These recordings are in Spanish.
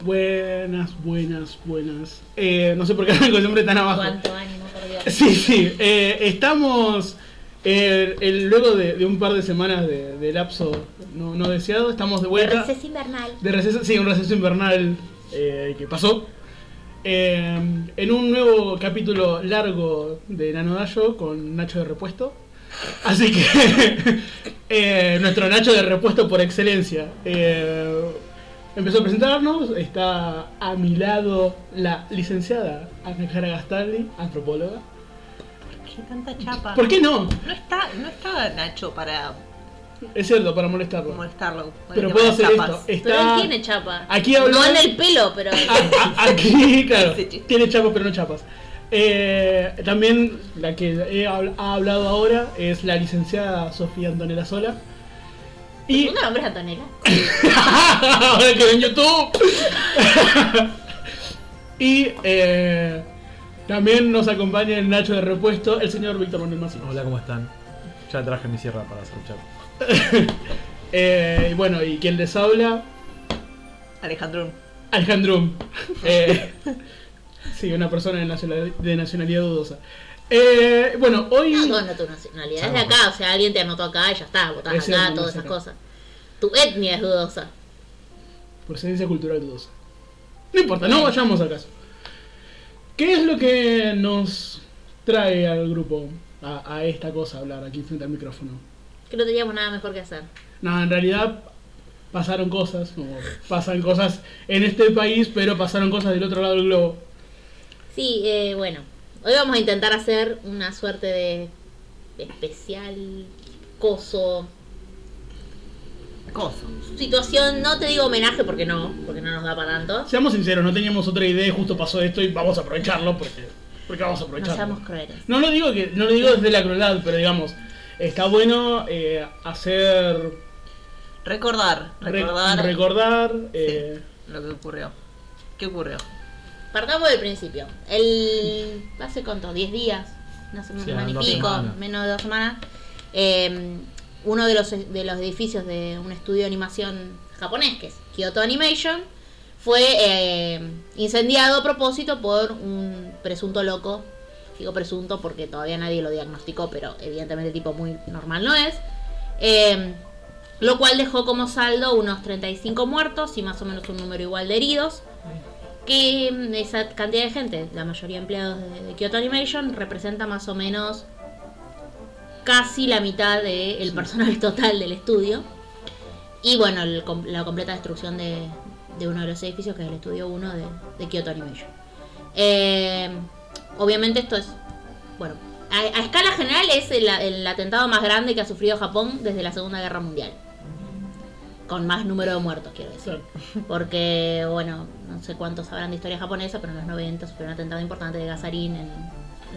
Buenas, buenas, buenas. Eh, no sé por qué arranco siempre tan abajo. Cuánto ánimo, por Dios. Sí, sí. eh, estamos eh, el- luego de, de un par de semanas de, de lapso no, no deseado, estamos de vuelta. Receso invernal. De receso, sí, un receso invernal eh, que pasó. En un nuevo capítulo largo de Nano Dayo con Nacho de repuesto. Así que nuestro Nacho de repuesto por excelencia eh, empezó a presentarnos. Está a mi lado la licenciada Ana Clara Gastaldi, antropóloga. ¿Qué tanta chapa? ¿Por qué no? No está, no está Nacho para Es cierto, para molestarlo. molestarlo. Pero puedo hacer chapas. esto. Pero Está... él tiene chapa. Aquí No en el pelo, pero. A- a- Aquí, claro, tiene chapas pero no chapas. Eh, también la que he ha hablado ahora es la licenciada Sofía Antonella Sola. Y ¿Tu nombre es Antonella? ahora que en YouTube. y eh, también nos acompaña el Nacho de repuesto, el señor Víctor Manuel Massimo. Hola, ¿cómo están? Ya traje mi sierra para chapa. Eh, y bueno, y quien les habla, Alejandro. Alejandro. Eh, sí, una persona de nacionalidad, de nacionalidad dudosa. Eh, bueno, hoy. No, no, no, tu nacionalidad es de acá. O sea, alguien te anotó acá y ya está. Votás acá, todas es esas acá. cosas. Tu etnia es dudosa. Procedencia cultural dudosa. No importa, no vayamos al caso. ¿Qué es lo que nos trae al grupo a, a esta cosa a hablar aquí frente al micrófono? Que no teníamos nada mejor que hacer. No, en realidad pasaron cosas, como pasan cosas en este país, pero pasaron cosas del otro lado del globo. Sí, eh, bueno. Hoy vamos a intentar hacer una suerte de especial coso. Coso. Situación, no te digo homenaje porque no, porque no nos da para tanto. Seamos sinceros, no teníamos otra idea, justo pasó esto y vamos a aprovecharlo porque, porque vamos a No aprovecharlo. seamos crueles. No lo digo que no lo digo desde la crueldad, pero digamos, está bueno eh, hacer Recordar, re- recordar recordar eh, lo que ocurrió. ¿Qué ocurrió? Partamos del principio. El. ¿Hace cuánto? ¿10 días? Una semana Sí, y dos pico, semanas. menos de dos semanas. eh, uno de los, de los edificios de un estudio de animación japonés, que es Kyoto Animation, fue eh, incendiado a propósito por un presunto loco. Digo presunto porque todavía nadie lo diagnosticó, pero evidentemente el tipo muy normal no es. Eh, lo cual dejó como saldo unos 35 muertos y más o menos un número igual de heridos que mm, esa cantidad de gente, la mayoría empleados de, de Kyoto Animation, representa más o menos casi la mitad del personal total del estudio. Y bueno, el la completa destrucción de, de uno de los edificios, que es el estudio 1 de, de Kyoto Animation. Eh, obviamente esto es, bueno, a, a escala general es el, el atentado más grande que ha sufrido Japón desde la Segunda Guerra Mundial. Con más número de muertos, quiero decir. Porque, bueno, no sé cuántos sabrán de historia japonesa, pero en los 90 sufrió un atentado importante de gasarín en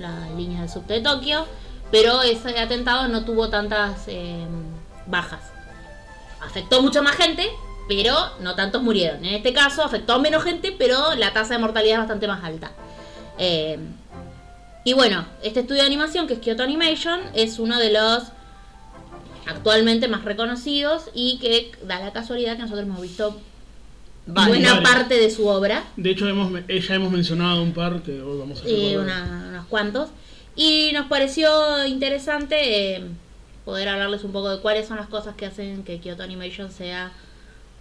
las líneas del subte de Tokio. Pero ese atentado no tuvo tantas eh, bajas. Afectó mucha más gente, pero no tantos murieron. En este caso afectó a menos gente, pero la tasa de mortalidad es bastante más alta. Eh, y bueno, este estudio de animación, que es Kyoto Animation, es uno de los actualmente más reconocidos y que da la casualidad que nosotros hemos visto Vale. buena Vale. parte de su obra, De hecho, hemos, eh, ya hemos mencionado un par que hoy vamos a una- unos cuantos, y nos pareció interesante eh, poder hablarles un poco de cuáles son las cosas que hacen que Kyoto Animation sea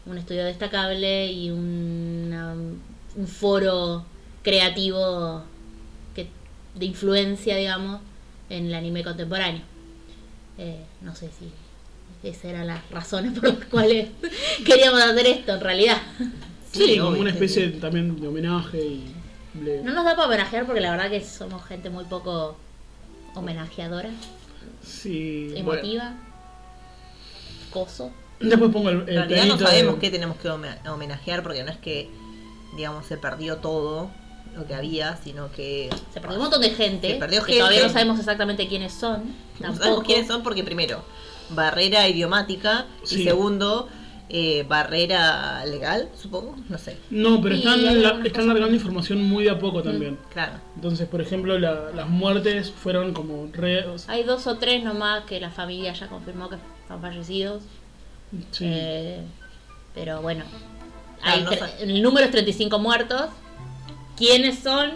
un estudio destacable y una- un foro creativo que, de influencia, digamos, en el anime contemporáneo. Eh, no sé si esas eran las razones por las cuales queríamos hacer esto en realidad. Sí, Sí, como una especie sí. también de homenaje y. le- No nos da para homenajear porque la verdad que somos gente muy poco homenajeadora, Sí, bueno. emotiva, coso. Después pongo el, En el realidad no sabemos de- qué tenemos que home- homenajear porque no es que, digamos, se perdió todo lo que había, sino que Se perdió un montón de gente, Se perdió que gente. todavía no sabemos exactamente quiénes son. no Tampoco. sabemos quiénes son porque primero, barrera idiomática Sí. y segundo, eh, barrera legal, supongo, no sé. No, pero están, la- están largando información muy de a poco también. Claro. Entonces, por ejemplo, la- las muertes fueron como re. Hay dos o tres nomás que la familia ya confirmó que están fallecidos. Sí. Eh, pero bueno, hay no el número es 35 muertos. ¿Quiénes son?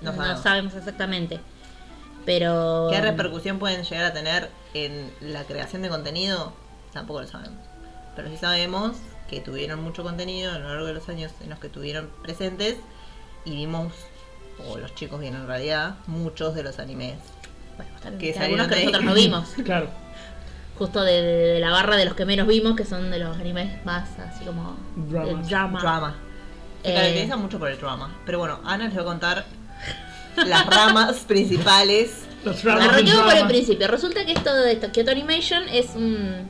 No No, sabemos. sabemos exactamente. Pero. ¿Qué repercusión pueden llegar a tener en la creación de contenido? Tampoco lo sabemos. Pero sí sabemos que tuvieron mucho contenido a lo largo de los años en los que estuvieron presentes y vimos, o los chicos vieron en realidad, muchos de los animes. Bueno, tal- que algunos que de nosotros no vimos. Claro. Justo de, de- de la barra de los que menos vimos, que son de los animes más así como. Dramas. de drama. Drama. Se Eh, caracteriza mucho por el drama. Pero bueno, Ana les va a contar las ramas principales. Los dramas Arranquemos por el principio. Resulta que esto de esto, Kyoto Animation es un,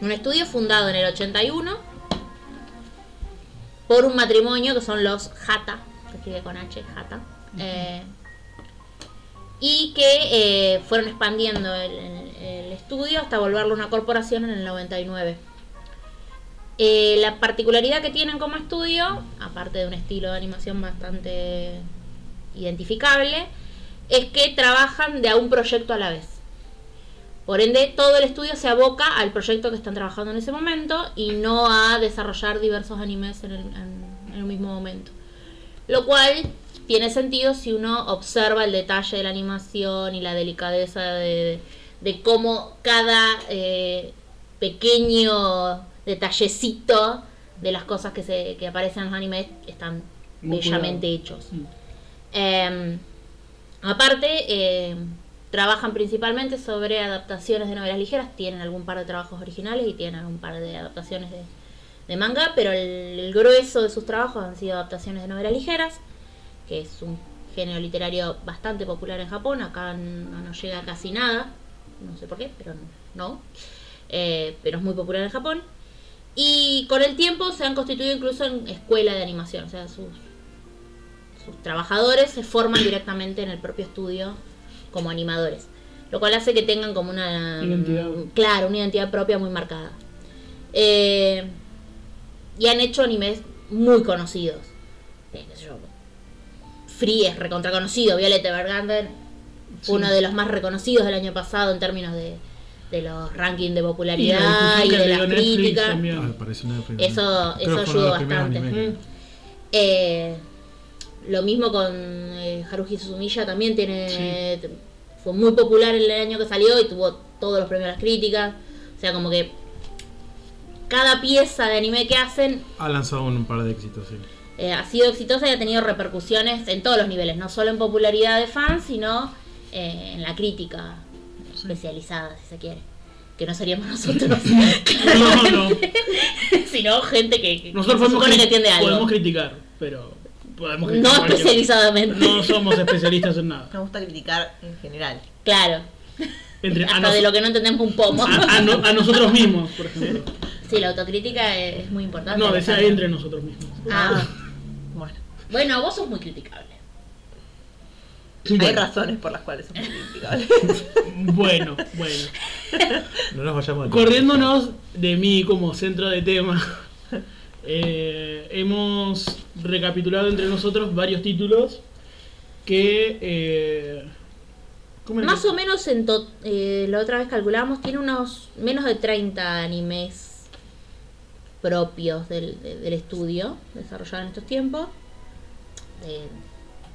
un estudio fundado en el 81 por un matrimonio que son los Hata, se escribe con H, Hata. eh, y que eh, fueron expandiendo el, el- el estudio hasta volverlo una corporación en el 99. Eh, la particularidad que tienen como estudio, aparte de un estilo de animación bastante identificable, es que trabajan de a un proyecto a la vez. Por ende, todo el estudio se aboca al proyecto que están trabajando en ese momento y no a desarrollar diversos animes en el, mismo momento. Lo cual tiene sentido si uno observa el detalle de la animación y la delicadeza de, de cómo cada eh, pequeño detallecito de las cosas que, se, que aparecen en los animes están Muy bellamente cuidado. hechos. Mm. Eh, aparte, eh, trabajan principalmente sobre adaptaciones de novelas ligeras. Tienen algún par de trabajos originales y tienen algún par de adaptaciones de, de manga, pero el, el grueso de sus trabajos han sido adaptaciones de novelas ligeras, que es un género literario bastante popular en Japón. Acá no nos llega casi nada, no sé por qué, pero no. Eh, pero es muy popular en Japón. Y con el tiempo se han constituido incluso en escuela de animación, o sea, sus sus trabajadores se forman directamente en el propio estudio como animadores. Lo cual hace que tengan como una... Identidad. Claro, una identidad propia muy marcada. Eh, y han hecho animes muy conocidos. Eh, qué sé yo, Free es recontra conocido, Violet Evergarden fue Sí. uno de los más reconocidos del año pasado en términos de, de los rankings de Y la popularidad y, de las críticas. Ah, Eso- eso ayudó bastante. Mm. Eh, lo mismo con eh, Haruhi Suzumiya también tiene fue muy popular el año que salió y tuvo todos los premios de las críticas. O sea, como que cada pieza de anime que hacen Ha lanzado un par de éxitos, sí. eh, ha sido exitosa y ha tenido repercusiones en todos los niveles, no solo en popularidad de fans, sino eh, en la crítica especializada, si se quiere. Que no seríamos nosotros, No, no. sino gente que, que Nosotros se podemos, que entiende algo. podemos criticar, pero podemos No criticar cualquier- especializadamente. No somos especialistas en nada. Me gusta criticar en general. Claro. Entre, a, Hasta nos- de lo que no entendemos un pomo. a- a no- a nosotros mismos, por ejemplo. Sí, la autocrítica es, muy importante. No, decía entre nosotros mismos. Ah, Bueno, bueno, vos sos muy criticable. Hay Bueno, razones por las cuales somos criticables. bueno, bueno. No nos vayamos de Corriéndonos de mí como centro de tema, eh, hemos recapitulado entre nosotros varios títulos que... eh, ¿cómo era Más que- o menos, en to- eh, la otra vez calculamos, tiene unos menos de 30 animes propios del, de- del estudio desarrollado en estos tiempos. Eh,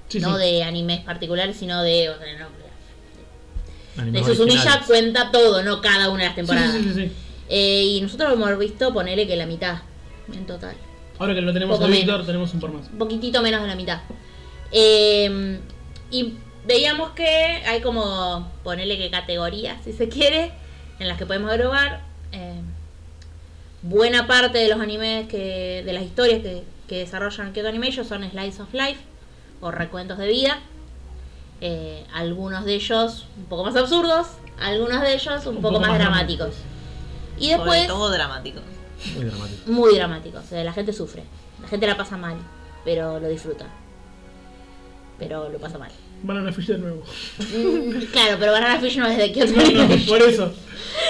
Sí, no sí. de animes particulares, sino de... o sea, no, de Suzumiya cuenta todo, no cada una de las temporadas. sí. Eh, y nosotros hemos visto ponerle que la mitad en total. Ahora que lo tenemos a Víctor, tenemos un par más. un poquitito menos de la mitad. Eh, y veíamos que hay como, ponerle que categorías, si se quiere, en las que podemos agregar. Eh, buena parte de los animes, que de las historias que, que desarrollan Kyoto Animation son Slice of Life o recuentos de vida. Eh, algunos de ellos un poco más absurdos, algunos de ellos un, poco, más, dramáticos. Y Sobre después todo dramático. Muy dramático. muy dramáticos. O sea, la gente sufre. La gente la pasa mal, pero lo disfruta. Pero lo pasa mal. Banana Fish de nuevo. Mm, claro, pero Banana Fish no es de Kyoto No, no, por eso.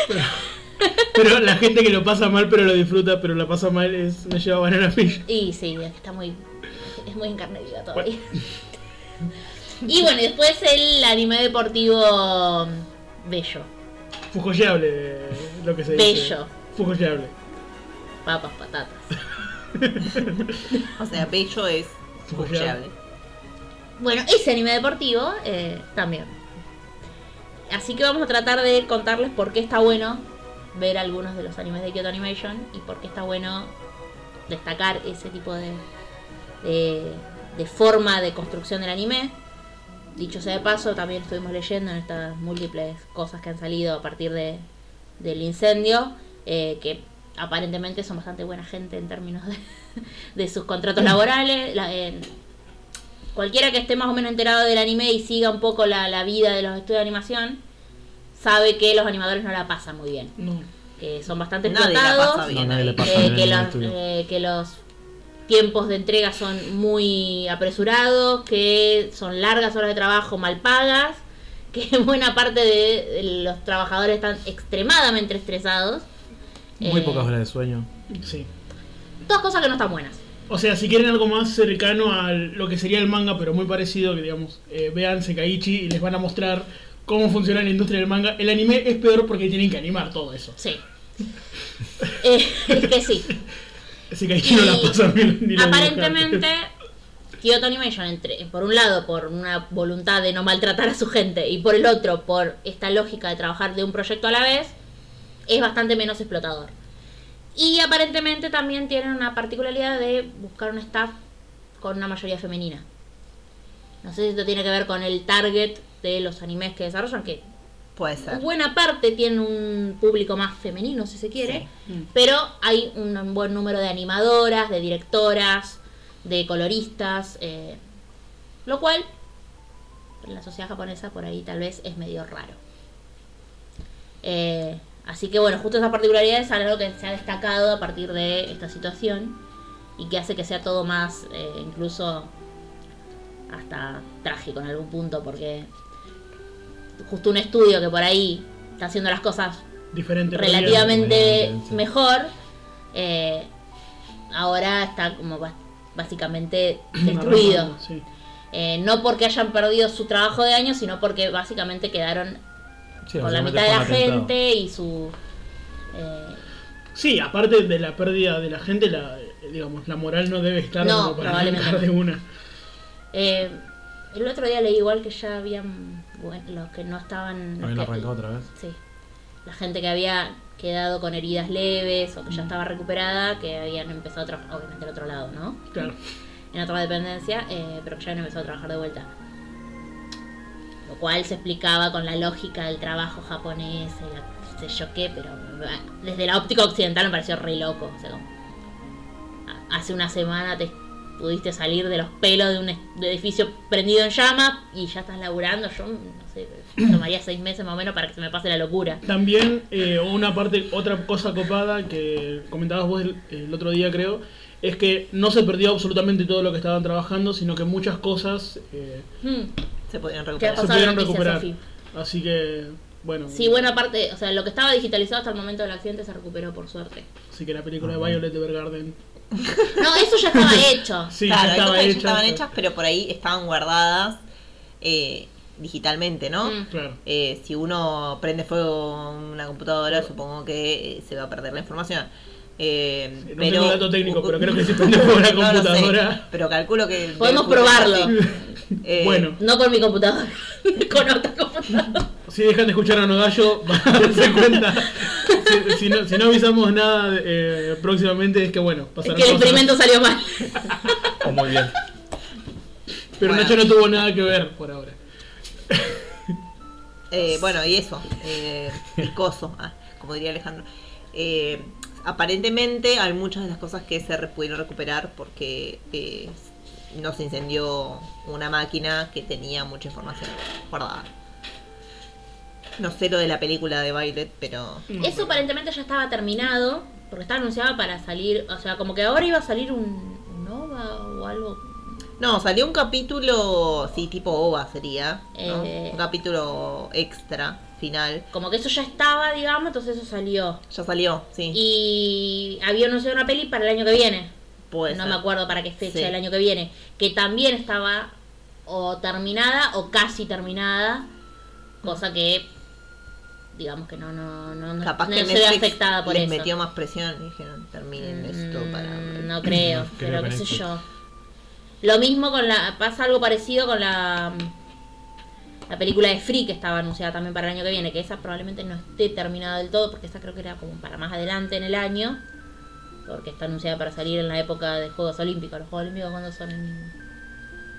Pero, pero la gente que lo pasa mal pero lo disfruta, pero la pasa mal es me lleva Banana Fish. Y sí, es que está muy. Es muy en carne viva todavía. Y bueno, y después el anime deportivo mm, bello. Fujoyable lo que se dice. Bello. Fujoyable. Papas, patatas. O sea, bello es bucheable. Bueno, ese anime deportivo eh, también. Así que vamos a tratar de contarles por qué está bueno ver algunos de los animes de Kyoto Animation y por qué está bueno destacar ese tipo de, de, de forma de construcción del anime. Dicho sea de paso, también estuvimos leyendo en estas múltiples cosas que han salido a partir de, del incendio, eh, que aparentemente son bastante buena gente en términos de, de sus contratos laborales. La- en- cualquiera que esté más o menos enterado del anime y siga un poco la, la vida de los estudios de animación, sabe que los animadores no la pasan muy bien, No. que son bastante explotados. bien. Eh, los, eh, que los tiempos de entrega son muy apresurados, que son largas horas de trabajo mal pagas, que buena parte de, los trabajadores están extremadamente estresados. Muy Eh, pocas horas de sueño. Sí. Todas cosas que no están buenas. O sea, si quieren algo más cercano a lo que sería el manga, pero muy parecido, que digamos, eh, vean Sekaiichi y les van a mostrar cómo funciona la industria del manga. El anime es peor porque tienen que animar todo eso. Sí. Eh, es que sí. Sekaiichi no la Y pasa bien ni los aparentemente. Kyoto Animation entre por un lado por una voluntad de no maltratar a su gente y por el otro por esta lógica de trabajar de un proyecto a la vez es bastante menos explotador y aparentemente también tienen una particularidad de buscar un staff con una mayoría femenina no sé si esto tiene que ver con el target de los animes que desarrollan que Puede ser. buena parte tienen un público más femenino si se quiere Sí. pero hay un buen número de animadoras, de directoras, de coloristas, eh, lo cual en la sociedad japonesa por ahí tal vez es medio raro. Eh, así que bueno, justo esa particularidad es algo que se ha destacado a partir de esta situación y que hace que sea todo más eh, incluso hasta trágico en algún punto porque justo un estudio que por ahí está haciendo las cosas Diferente. relativamente mejor, eh, ahora está como básicamente destruido. Sí. Eh, no porque hayan perdido su trabajo de años, sino porque básicamente quedaron Sí, con la mitad de la atentado. gente y su... eh, Sí, aparte de la pérdida de la gente, la, digamos, la moral no debe estar No, como para de una. eh, el otro día leí igual que ya habían... los que no estaban... Habían arrancado otra vez. Sí. La gente que había quedado con heridas leves o que ya estaba recuperada, que habían empezado a trabajar, obviamente al otro lado, ¿no? Claro. en otra dependencia, eh, pero que ya habían empezado a trabajar de vuelta. Lo cual se explicaba con la lógica del trabajo japonés, y la sé yo qué, pero desde la óptica occidental me pareció re loco. O sea, como, hace una semana te pudiste salir de los pelos de un edificio prendido en llamas y ya estás laburando. Yo no sé, tomaría seis meses más o menos para que se me pase la locura. También eh, una parte, otra cosa copada que comentabas vos el, el otro día creo, es que no se perdió absolutamente todo lo que estaban trabajando, sino que muchas cosas eh, Hmm. Se podrían ¿Qué ha recuperar. se pudieron recuperar. Así que, bueno, Sí, buena parte, o sea, lo que estaba digitalizado hasta el momento del accidente se recuperó por suerte. así que la película de Violet Evergarden, No, eso ya estaba hecho. sí, claro, ya hay estaba cosas que ya hecha. estaban hechas, pero por ahí estaban guardadas eh, digitalmente, ¿no? Mm. Claro. Eh, si uno prende fuego una computadora, supongo que se va a perder la información. Eh, No pero, tengo dato técnico, pero creo que si prende fuego la No lo sé, computadora. pero calculo que. Podemos probarlo. Eh, Bueno, No con mi computadora, con otra computadora. si dejan de escuchar a Nogallo, van a darse cuenta. Si, si no, si no avisamos nada eh, próximamente, es que bueno, Es que el cosas. experimento salió mal. O muy bien. Pero Bueno. Nacho no tuvo nada que ver por ahora. Eh, bueno, y eso, eh, picoso, ah, como diría Alejandro. Eh, aparentemente hay muchas de las cosas que se re- pudieron recuperar porque eh, no se incendió una máquina que tenía mucha información guardada. No sé lo de la película de Violet, pero Eso aparentemente ya estaba terminado, porque estaba anunciado para salir, o sea, como que ahora iba a salir un Nova o algo. No, salió un capítulo, sí, tipo OVA sería, ¿no? Eh. Un capítulo extra, final. Como que eso ya estaba, digamos, entonces eso salió. Ya salió, sí. Y había anunciado una peli para el año que viene. puede no ser. me acuerdo para qué fecha Sí. del año que viene. Que también estaba o terminada o casi terminada. Cosa que, digamos que no, no, no, no- Capaz no que se afectada por les eso. metió más presión y dijeron, terminen esto para... Mm, No creo, No, creo pero que qué sé yo. Lo mismo con la. Pasa algo parecido con la. La película de Free que estaba anunciada también para el año que viene, que esa probablemente no esté terminada del todo, porque esa creo que era como para más adelante en el año, porque está anunciada para salir en la época de Juegos Olímpicos. ¿Los Juegos Olímpicos cuando son? En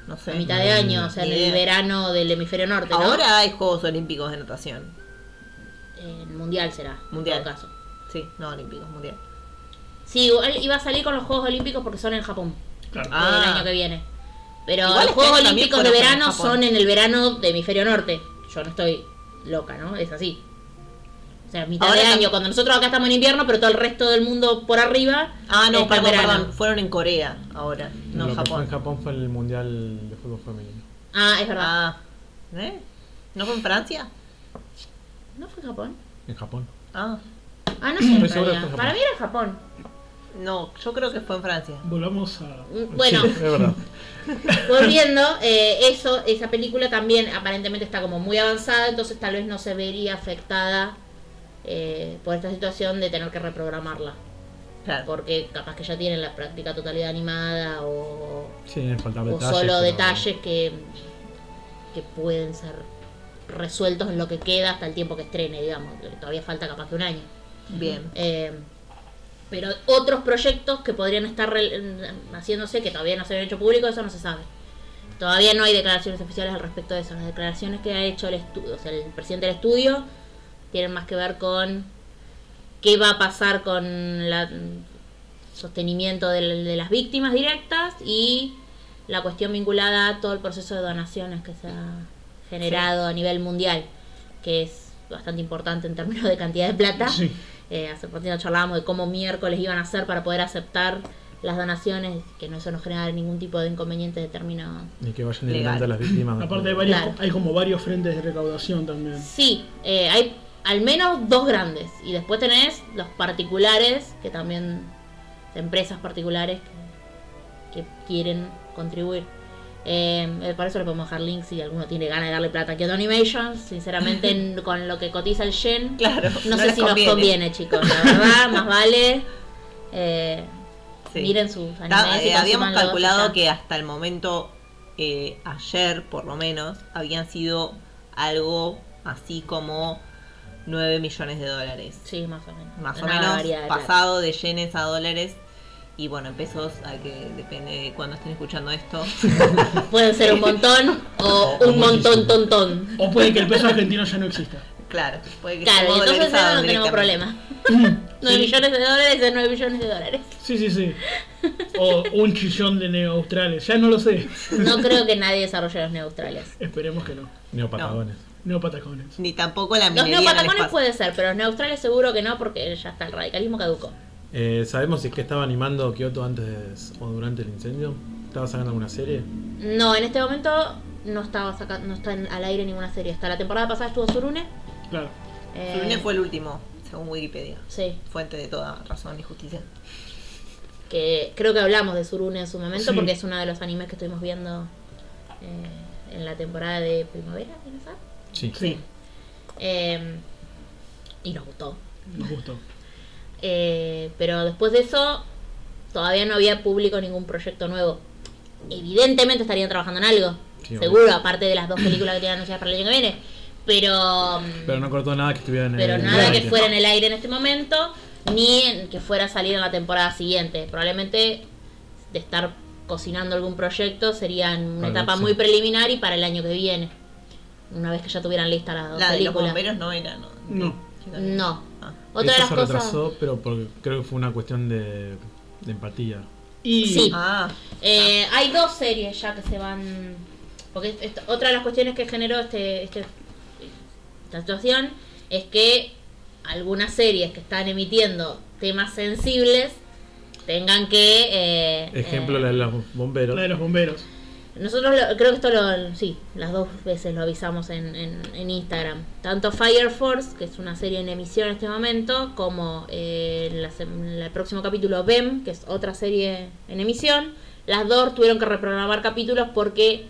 No sé. mitad de año, o sea, en el verano del hemisferio norte, ¿no? Ahora hay Juegos Olímpicos de natación. En mundial será, Mundial. en todo caso. Sí, no Olímpicos, mundial. Sí, igual iba a salir con los Juegos Olímpicos porque son en Japón. Claro. Ah. el año que viene. Pero Igual los Juegos Olímpicos de en verano Japón. son en el verano de hemisferio norte. Yo no estoy loca, ¿no? Es así. O sea, mitad Ahora de año, cuando nosotros acá estamos en invierno, pero todo el resto del mundo por arriba. Ah, no, perdón, perdón. Fueron en Corea ahora, no Lo en que fue en Japón. Japón fue el mundial de fútbol femenino. Ah, es verdad. Ah, ¿eh? ¿No fue en Francia? ¿No fue en Japón? En Japón. Ah, Ah, no sé. Para Japón. mí era en Japón. No, yo creo que fue en Francia. Volvamos a. Mm, Bueno, Sí, es verdad. volviendo, eh, eso, esa película también aparentemente está como muy avanzada, entonces tal vez no se vería afectada eh, por esta situación de tener que reprogramarla. Claro. porque capaz que ya tienen la práctica totalidad animada o, Sí, faltan o detalles. solo pero- detalles que, que pueden ser resueltos en lo que queda hasta el tiempo que estrene, digamos, todavía falta capaz que un año. Bien. Eh, pero otros proyectos que podrían estar re- haciéndose que todavía no se han hecho público, eso no se sabe. Todavía no hay declaraciones oficiales al respecto de eso. Las declaraciones que ha hecho el estudio, o sea, el presidente del estudio, tienen más que ver con qué va a pasar con el sostenimiento de, las víctimas directas y la cuestión vinculada a todo el proceso de donaciones que se ha generado a nivel mundial, que es bastante importante en términos de cantidad de plata. Sí. Eh, hace poquito charlábamos de cómo miércoles iban a hacer para poder aceptar las donaciones, que no eso no genera ningún tipo de inconveniente de término. Ni que vayan eliminando a las víctimas. Aparte hay, varios, Claro. hay como varios frentes de recaudación también. Sí, eh, hay al menos dos grandes. Y después tenés los particulares, que también, empresas particulares que, que quieren contribuir. Eh, eh, para eso le podemos dejar links si alguno tiene ganas de darle plata a Kyoto Animation. Sinceramente, en- con lo que cotiza el Yen, Claro. no, sé si nos conviene, chicos. La verdad, más vale. eh, Sí. Miren sus animes. y eh, habíamos calculado que hasta el momento, eh, ayer por lo menos, habían sido algo así como 9 millones de dólares. Sí, más o menos. Más o menos pasado de yenes a dólares. Y bueno, en pesos, a que depende de cuándo estén escuchando esto. Pueden ser un montón o O un montón, tontón. O puede que el peso argentino ya no exista. claro, puede que Claro, entonces eso no tenemos problema. 9 Sí. millones de dólares es 9 millones de dólares. Sí, sí, sí. O un chillón de neoaustrales. Ya no lo sé. No creo que nadie desarrolle los neoaustrales. Esperemos que no. Neopatagones. Neopatacones. Ni tampoco la Los minería neopatacones espacio. puede ser, pero los neoaustrales seguro que no, porque ya está, el radicalismo caducó. Eh, ¿Sabemos si es que estaba animando Kyoto antes o durante el incendio? ¿Estaba sacando alguna serie? No, en este momento no estaba saca- no está en- al aire ninguna serie. Hasta la temporada pasada estuvo Surune. Claro. eh, Surune fue el último, según Wikipedia. Sí, Fuente de toda razón y justicia. que creo que hablamos de Surune en su momento Sí. porque es uno de los animes que estuvimos viendo eh, en la temporada de primavera, ¿tienes razón? Sí. Sí. Eh, y nos gustó. Nos gustó. Eh, pero después de eso, todavía no había público ningún proyecto nuevo. Evidentemente estarían trabajando en algo. Sí, obvio. seguro, aparte de las dos películas que tienen anunciadas para el año que viene. Pero, mm, Pero no cortó nada que estuviera en pero el nada que fuera en el aire en este momento, ni en que fuera a salir en la temporada siguiente. Probablemente de estar cocinando algún proyecto sería en una etapa muy preliminar y para el año que viene. Una vez que ya tuvieran listas las dos La de los películas. bomberos no era, ¿no? No. No. Otra de las se cosas. retrasó, pero porque creo que fue una cuestión de, de empatía. Y Sí. Ah, Eh, hay dos series ya que se van. Porque esto- otra de las cuestiones que generó este, este esta situación es que algunas series que están emitiendo temas sensibles tengan que. eh, Ejemplo, eh, la de los bomberos. la de los bomberos. Nosotros lo- creo que esto lo. Sí, las dos veces lo avisamos en, en, en Instagram. Tanto Fire Force, que es una serie en emisión en este momento, como eh, la el próximo capítulo BEM, que es otra serie en emisión. Las dos tuvieron que reprogramar capítulos porque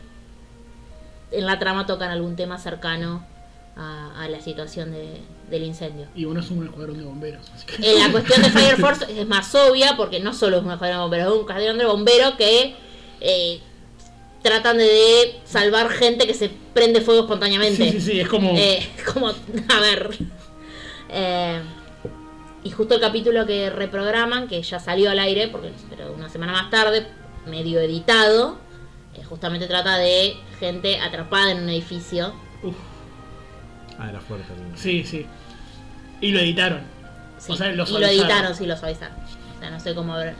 en la trama tocan algún tema cercano a, a la situación de, del incendio. Y uno es un escuadrón de bomberos. Así que... Eh, la cuestión de Fire Force es más obvia porque no solo es un escuadrón de bomberos, es un escuadrón de bomberos que eh, tratan de salvar gente que se prende fuego espontáneamente. Sí, sí, sí, es como. Eh, como, a ver. Eh, y justo el capítulo que reprograman, que ya salió al aire, porque pero una semana más tarde, medio editado, eh, justamente trata de gente atrapada en un edificio. Uf, Ah, era fuerte. el- sí, sí. Y lo editaron. Sí, O sea, lo y lo editaron, sí, lo suavizaron. O sea, no sé cómo... eh.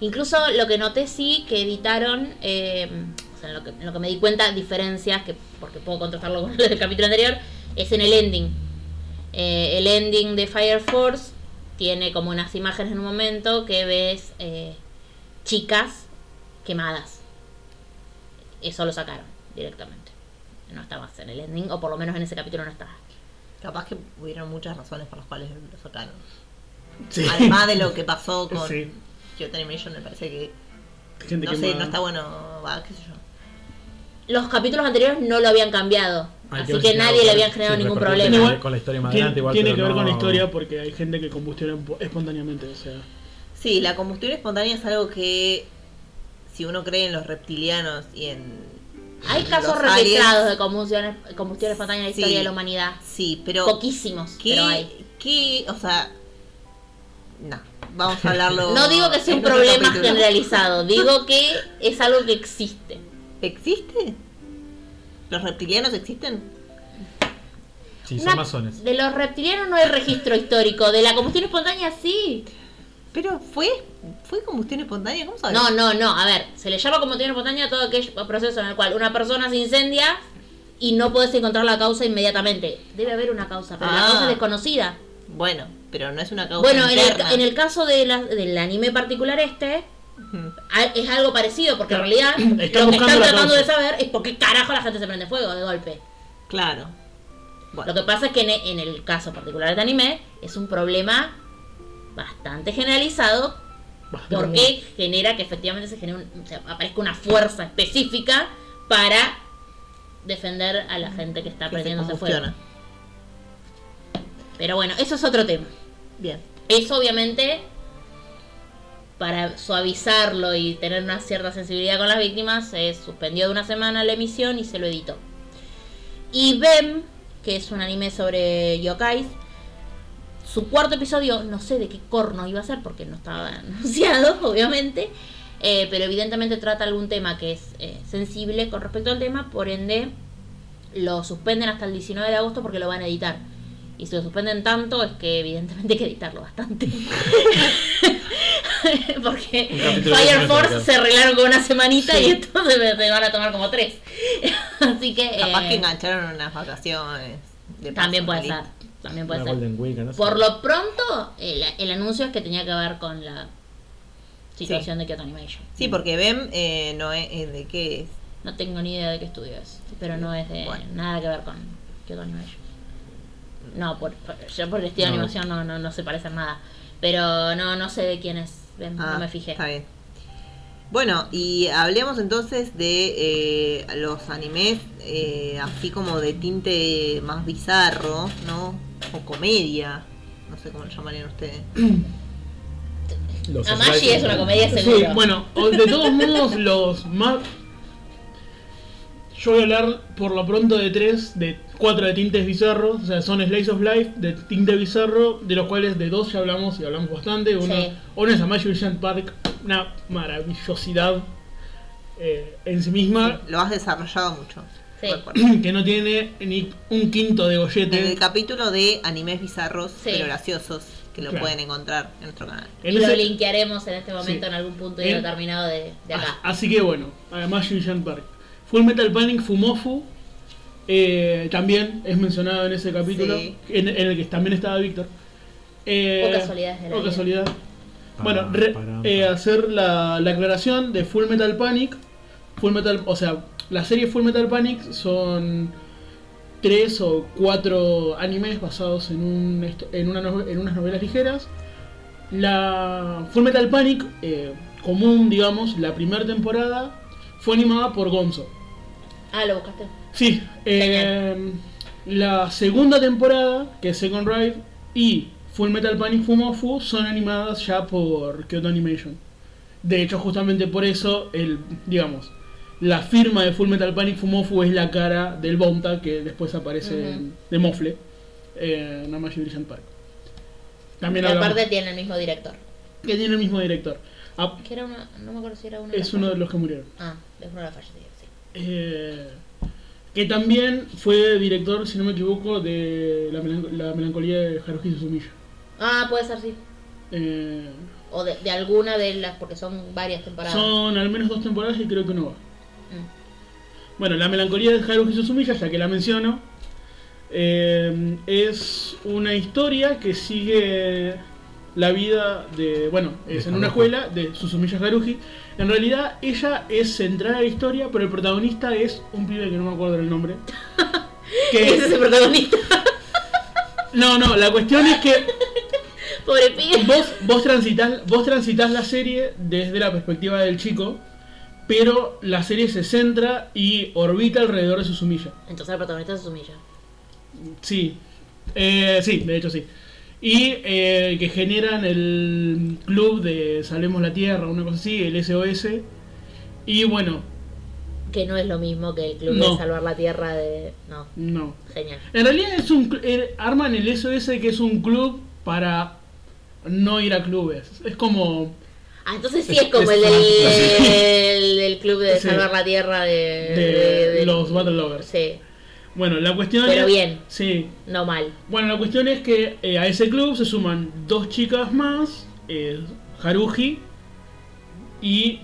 Incluso lo que noté sí, que editaron, eh, o sea, en lo que, en lo que me di cuenta, diferencias, que porque puedo contrastarlo con el del capítulo anterior, es en el ending. Eh, el ending de Fire Force tiene como unas imágenes en un momento que ves eh, chicas quemadas. Eso lo sacaron directamente. No está más en el ending, o por lo menos en ese capítulo no está. Capaz que hubieron muchas razones por las cuales lo sacaron. Sí. Además de lo que pasó con Sí. Kyoto Animation, me parece que. Gente No que sé, ma- no está bueno. Va, qué sé yo. Los capítulos anteriores no lo habían cambiado. Así que si nadie le habían generado ningún problema. Igual- Con la historia más Tiene, adelante, igual. tiene que ver no- con la historia porque hay gente que combustiona espo- espontáneamente. O sea, Sí, la combustión espontánea es algo que. Si uno cree en los reptilianos y en. Hay casos registrados de combustión, combustión espontánea en la Sí. historia de la humanidad. Sí, pero. Poquísimos, pero hay. ¿Qué, qué, o sea, no, vamos a hablarlo. No digo que sea un problema capítulo. generalizado, digo que es algo que existe. ¿Existe? ¿Los reptilianos existen? Sí, son Una- masones. de los reptilianos no hay registro histórico, de la combustión espontánea sí. Pero fue, fue combustión espontánea, ¿cómo sabes? No, no, no, a ver, se le llama combustión espontánea a todo aquel proceso en el cual una persona se incendia y no puedes encontrar la causa inmediatamente. Debe haber una causa, pero la Ah. causa es desconocida. Bueno, pero no es una causa. Bueno, en el, en el caso de la- del anime particular este, a- es algo parecido, porque en realidad Están lo que están tratando de saber es por qué carajo la gente se prende fuego de golpe. Claro. Bueno, Lo que pasa es que en, e- en el caso particular de este anime es un problema bastante generalizado porque genera que efectivamente se genere un- o sea, aparezca una fuerza específica para defender a la gente que está que se prendiéndose fuego. Pero bueno, eso es otro tema. Bien. Eso obviamente, para suavizarlo y tener una cierta sensibilidad con las víctimas, se suspendió de una semana la emisión y se lo editó. Y Bem, que es un anime sobre yokais, su cuarto episodio, no sé de qué corno iba a ser porque no estaba anunciado, obviamente, eh, pero evidentemente trata algún tema que es eh, sensible con respecto al tema, por ende lo suspenden hasta el 19 de agosto porque lo van a editar. Y si lo suspenden tanto es que evidentemente hay que editarlo bastante. porque Fire Force se arreglaron con una semanita y esto se, se van a tomar como tres. Así que... Capaz eh, que engancharon unas vacaciones. De también puede ser. También puede Una ser. Golden Week, no sé. Por lo pronto, el, el anuncio es que tenía que ver con la situación de Kyoto Animation. Sí, porque BEM eh, no es, es de qué es. No tengo ni idea de qué estudio es, pero no es de Bueno. nada que ver con Kyoto Animation. No, por, por- yo por el estilo de No. animación no, no, no se parece nada. Pero no, no sé de quién es, ven, Ah, no me fijé. Está bien. Bueno, y hablemos entonces de eh, los animes eh, así como de tinte más bizarro, ¿no? O comedia. No sé cómo lo llamarían ustedes. Los Amashi es una comedia Sí, seguro. bueno, o- de todos modos, los más. Yo voy a hablar por lo pronto de tres, de cuatro de tintes bizarros, o sea, son Slice of Life de tinte bizarro, de los cuales de dos ya hablamos y hablamos bastante. Uno, Sí. uno es Amashi Brilliant Park, una maravillosidad eh, en sí misma, Lo has desarrollado mucho. Sí. que no tiene ni un quinto de En el gollete. capítulo de animes bizarros Sí. pero graciosos que lo Claro. pueden encontrar en nuestro canal. Y En lo ese- linkearemos en este momento Sí. en algún punto En- determinado de, de acá. Así que bueno, Amashi Brilliant Park. Full Metal Panic Fumofu eh, también es mencionado en ese capítulo, Sí. en, en el que también estaba Víctor. Eh, O casualidades de la o vida. casualidad. Bueno, re- eh, hacer la, la aclaración de Full Metal Panic. Full Metal, o sea, la serie Full Metal Panic son tres o cuatro animes basados en, un, esto- en, una en unas novelas ligeras. La Full Metal Panic, eh, común, digamos, la primera temporada, fue animada por Gonzo. Ah, lo buscaste. Sí, eh, La segunda temporada, que es Second Ride, y Full Metal Panic Fumofu son animadas ya por Kyoto Animation. De hecho, justamente por eso, el, digamos, la firma de Full Metal Panic Fumofu es la cara del Bonta que después aparece en- de Mofle en Namashi Brilliant Park. También Y hablamos- aparte tiene el mismo director. que tiene el mismo director. Ah, Que era una, no me acuerdo si era uno es uno de los que murieron. Ah, es uno de los fallecidos, sí. Eh, que también fue director, si no me equivoco, de La, melanco- la melancolía de Haruhi Suzumiya. Ah, puede ser, sí. Eh, O de, de alguna de las, porque son varias temporadas. son al menos dos temporadas y creo que no va. Mm. Bueno, La melancolía de Haruhi Suzumiya, ya que la menciono, eh, es una historia que sigue la vida de, bueno, es De en una escuela de Suzumiya Haruhi. En realidad ella es central a la historia, pero el protagonista es un pibe que no me acuerdo el nombre. Que- Ese es el protagonista. no, no, la cuestión es que Pobre pibe. vos, vos, transitas, vos transitas la serie desde la perspectiva del chico, pero la serie se centra y orbita alrededor de Suzumiya. Entonces el protagonista se humilla. Sí, eh, sí, de hecho sí. Y eh, que generan el club de Salvemos la Tierra, una cosa así, el SOS. Y bueno, Que no es lo mismo que el club No. de salvar la tierra de. No, no. genial. En realidad es un eh, arman el SOS que es un club para no ir a clubes. Es como Ah, entonces sí Es- como es el, del, el club de Sí. salvar la tierra de, de, de- los Battle Lovers. Sí, Bueno, la cuestión Pero es- bien. Sí. no mal. Bueno, la cuestión es que eh, a ese club se suman dos chicas más, eh, Haruhi y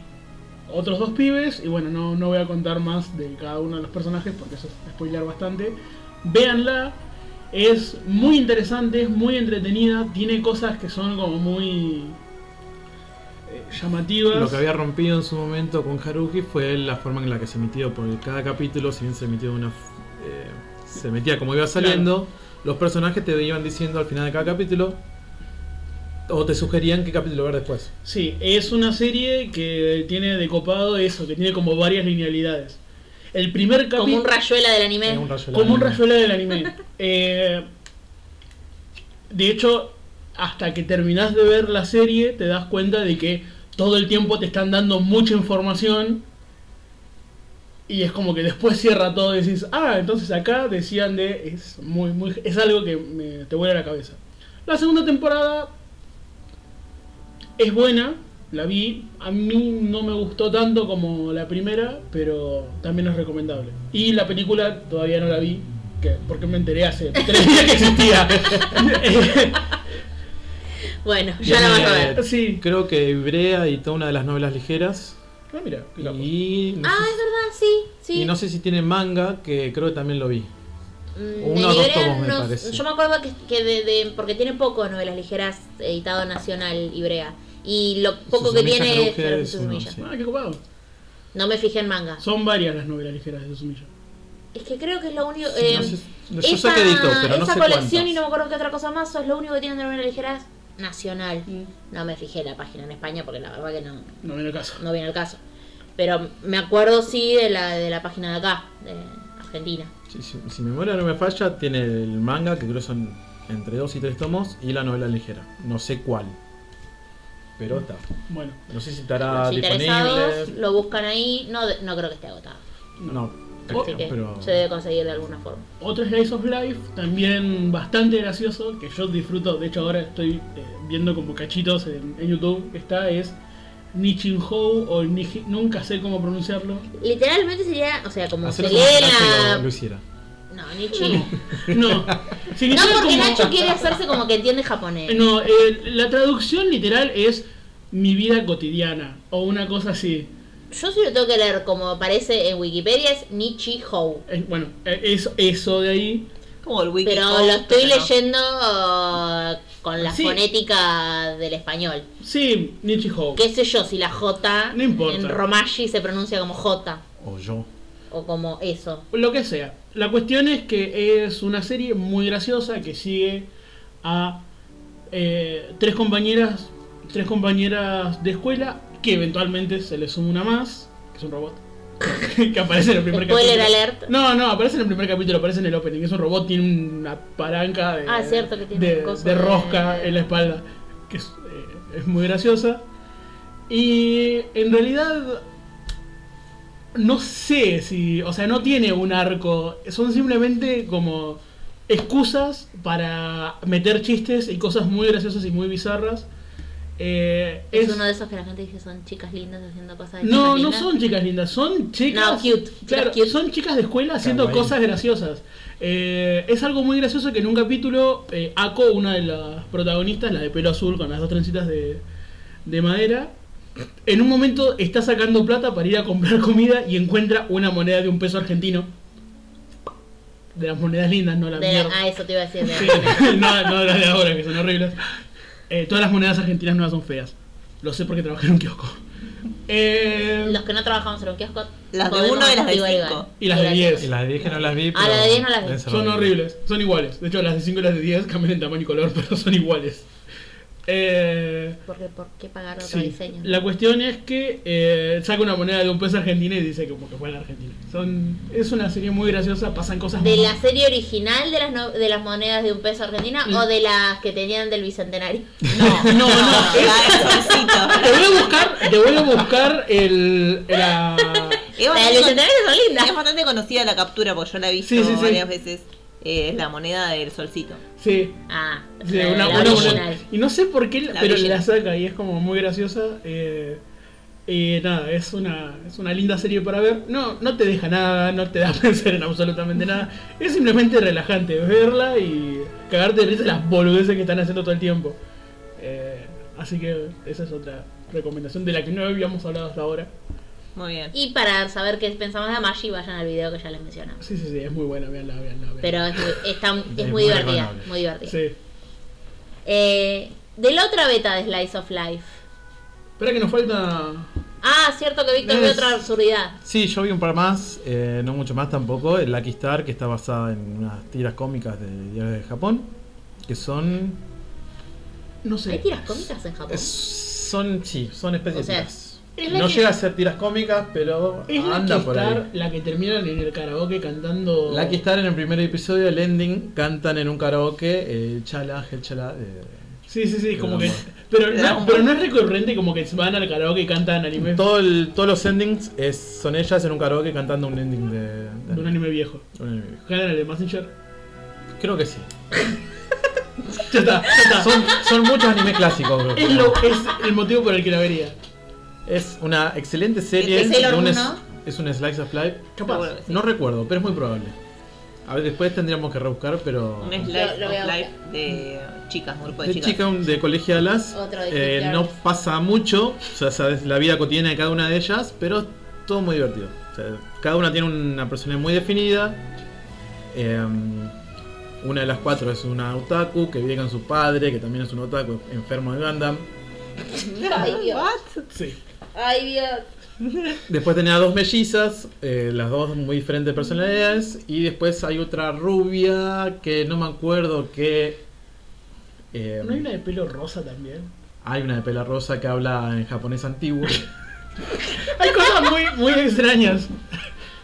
otros dos pibes. Y bueno, no, no voy a contar más de cada uno de los personajes porque eso es spoiler bastante. Véanla, es muy interesante, es muy entretenida, tiene cosas que son como muy eh, llamativas. Lo que había rompido en su momento con Haruhi fue la forma en la que se emitió, porque cada capítulo, si bien se emitió de una. Eh, se emitía como iba saliendo, los personajes te iban diciendo al final de cada capítulo, o te sugerían qué capítulo ver después. Sí, es una serie que tiene de copado eso, que tiene como varias linealidades. El primer Como capítulo... un rayuela del anime. Es un rayuela Como un del anime. rayuela del anime. Eh, de hecho, hasta que terminás de ver la serie, te das cuenta de que todo el tiempo te están dando mucha información. Y es como que después cierra todo y decís, ah, entonces acá decían de. Es muy, muy. Es algo que me, te vuela la cabeza. La segunda temporada es buena, la vi. A mí no me gustó tanto como la primera, pero también es recomendable. Y la película todavía no la vi, que, porque me enteré hace tres días que existía. Bueno, ya la vas a ver. sí. Creo que Ibrea editó una de las novelas ligeras. Ah, mira, qué. Y no, Ah, sé, es verdad, sí, sí. y no sé si tiene manga, que creo que también lo vi. Mm, uno de o dos tomos, me no- parece. Yo me acuerdo que, que de, de- porque tiene poco de novelas ligeras editado nacional Ibrea. Y lo poco que tiene es uno, sí. Ah, qué copado. No me fijé en manga. Son varias las novelas ligeras de Suzumiya. Es que creo que es lo único. Eh, no sé- yo esa, sé que editó, pero no esa sé colección cuántas. y no me acuerdo qué otra cosa más, eso es lo único que tienen de novelas ligeras nacional. Mm. No me fijé la página en España porque la verdad que no, No viene el caso. no viene al caso. Pero me acuerdo sí de la de la página de acá, de Argentina. Si, si- si mi memoria no me falla, tiene el manga, que creo que son entre dos y tres tomos, y la novela ligera. No sé cuál. Pero está. Bueno, No sé si estará interesados disponible. lo buscan ahí, no, de- no creo que esté agotado. No, Así que pero. se debe conseguir de alguna forma. otro Slice of Life, también bastante gracioso, que yo disfruto. De hecho, ahora estoy eh, viendo como cachitos en, en YouTube. Está es Nichinhou o Niji- nunca sé cómo pronunciarlo. Literalmente sería, o sea, como se la. lo, lo hiciera. No, Nichi. No, No, porque como- Nacho quiere hacerse como que entiende japonés. No, eh, la traducción literal es mi vida cotidiana o una cosa así. Yo sí lo tengo que leer como aparece en Wikipedia, es Nichi Hou. Eh, bueno, eh, eso, eso de ahí. Como el wiki. Pero lo estoy pero leyendo uh, con la Sí. fonética del español. Sí, Nichihou. ¿Qué sé yo si la J No importa. en Romaji se pronuncia como J O yo. o como eso? Lo que sea. La cuestión es que es una serie muy graciosa que sigue a eh, tres compañeras, tres compañeras de escuela que eventualmente se le suma una más, que es un robot. que aparece en el primer Spoiler capítulo. alert. No, no, aparece en el primer capítulo, aparece en el opening. Es un robot, tiene una palanca de, Ah, cierto que tiene de, un coso de de- rosca en la espalda, que es, eh, es muy graciosa. Y en realidad no sé si, o sea, no tiene un arco, son simplemente como excusas para meter chistes y cosas muy graciosas y muy bizarras. Eh, Es, uno de esos que la gente dice son chicas lindas haciendo cosas de no, chicas no lindas. son chicas lindas, son chicas. No, cute, chicas Claro, cute. son chicas de escuela haciendo cosas graciosas. Eh, es algo muy gracioso que en un capítulo, eh, Ako, una de las protagonistas, la de pelo azul con las dos trencitas de, de madera, en un momento está sacando plata para ir a comprar comida y encuentra una moneda de un peso argentino. De las monedas lindas, no la De- mierda. ah, eso te iba a decir. de- Sí, no, no las de ahora, que son horribles. Eh, todas las monedas argentinas nuevas son feas. Lo sé porque trabajé en un kiosco. Eh, Los que no trabajamos en un kiosco. Las de uno y las de cinco. igual. Y las de 10. Y las de 10 que no las vi. Ah, las de 10 no las vi. son horribles. horribles, son iguales. De hecho, las de 5 y las de 10 cambian en tamaño y color, pero son iguales. Eh, Porque, ¿Por qué pagar otro sí. diseño? La cuestión es que eh, saca una moneda de un peso argentino y dice como que fue en la Argentina. Son, es una serie muy graciosa, pasan cosas ¿De muy- la serie original de las, no- de las monedas de un peso argentina Mm. o de las que tenían del bicentenario? No, no, no. es- solcito. te voy a buscar, te voy a buscar el, la, del bicentenario son lindas. es bastante conocida la captura porque yo la he visto Sí, sí, sí. varias veces. Eh, es la moneda del solcito. sí, Ah, Sí, una, la una original. moneda. Y no sé por qué, La pero original. la saca y es como muy graciosa. Eh, y nada, es una, es una linda serie para ver. No, no te deja nada, no te da a pensar en absolutamente nada. Es simplemente relajante verla y cagarte de risa las boludeces que están haciendo todo el tiempo. Eh, así que esa es otra recomendación de la que no habíamos hablado hasta ahora. Muy bien. Y para saber qué pensamos de Amashi, vayan al video que ya les mencionamos. Sí, sí, sí, es muy buena, veanla, veanla. veanla. Pero es muy, está- es Es muy muy divertida. Muy divertida. Sí. Eh, de la otra beta de Slice of Life. Espera que nos falta. Ah, cierto que Víctor Es- vio otra absurdidad. Sí, yo vi un par más, eh, no mucho más tampoco. El Lucky Star, que está basada en unas tiras cómicas de diarios de Japón, que son. No sé. ¿Hay tiras cómicas en Japón? es- son, sí, son especies O sea, de tiras. La No que- llega a ser tiras cómicas, pero Es la anda que por Star, ahí. la que terminan en el karaoke cantando. Lucky Star en el primer episodio, el ending, cantan en un karaoke eh, Chala, Hel Chala. de- Sí, sí, sí, como que. Pero no, pero no es recurrente como que van al karaoke y cantan anime Todo el- todos los endings es, son ellas en un karaoke cantando un ending de, de de un anime viejo. un anime viejo. ¿Ganan el de Messenger? Creo que sí. Ya está, ya está. Son, son muchos animes clásicos. creo que. Es, lo, es el motivo por el que la vería. Es una excelente serie. ¿Es un Moon, es, un slice of life. Capaz. Sí. No recuerdo, pero es muy probable. A ver, después tendríamos que rebuscar, pero. Un slice lo of life de chicas, un grupo de, De chicas. chica de colegialas. Otro de eh, no pasa mucho. O sea, sabes la vida cotidiana de cada una de ellas, pero todo muy divertido. O sea, cada una tiene una personalidad muy definida. Eh, una de las cuatro es una otaku que vive con su padre, que también es un otaku enfermo de Gundam. Ay, Dios. Sí. Ay, Dios. Después tenía dos mellizas, eh, las dos muy diferentes personalidades. Y después hay otra rubia que no me acuerdo que. eh, ¿No hay una de pelo rosa también? hay una de pela rosa que habla en japonés antiguo. Hay cosas muy, muy extrañas.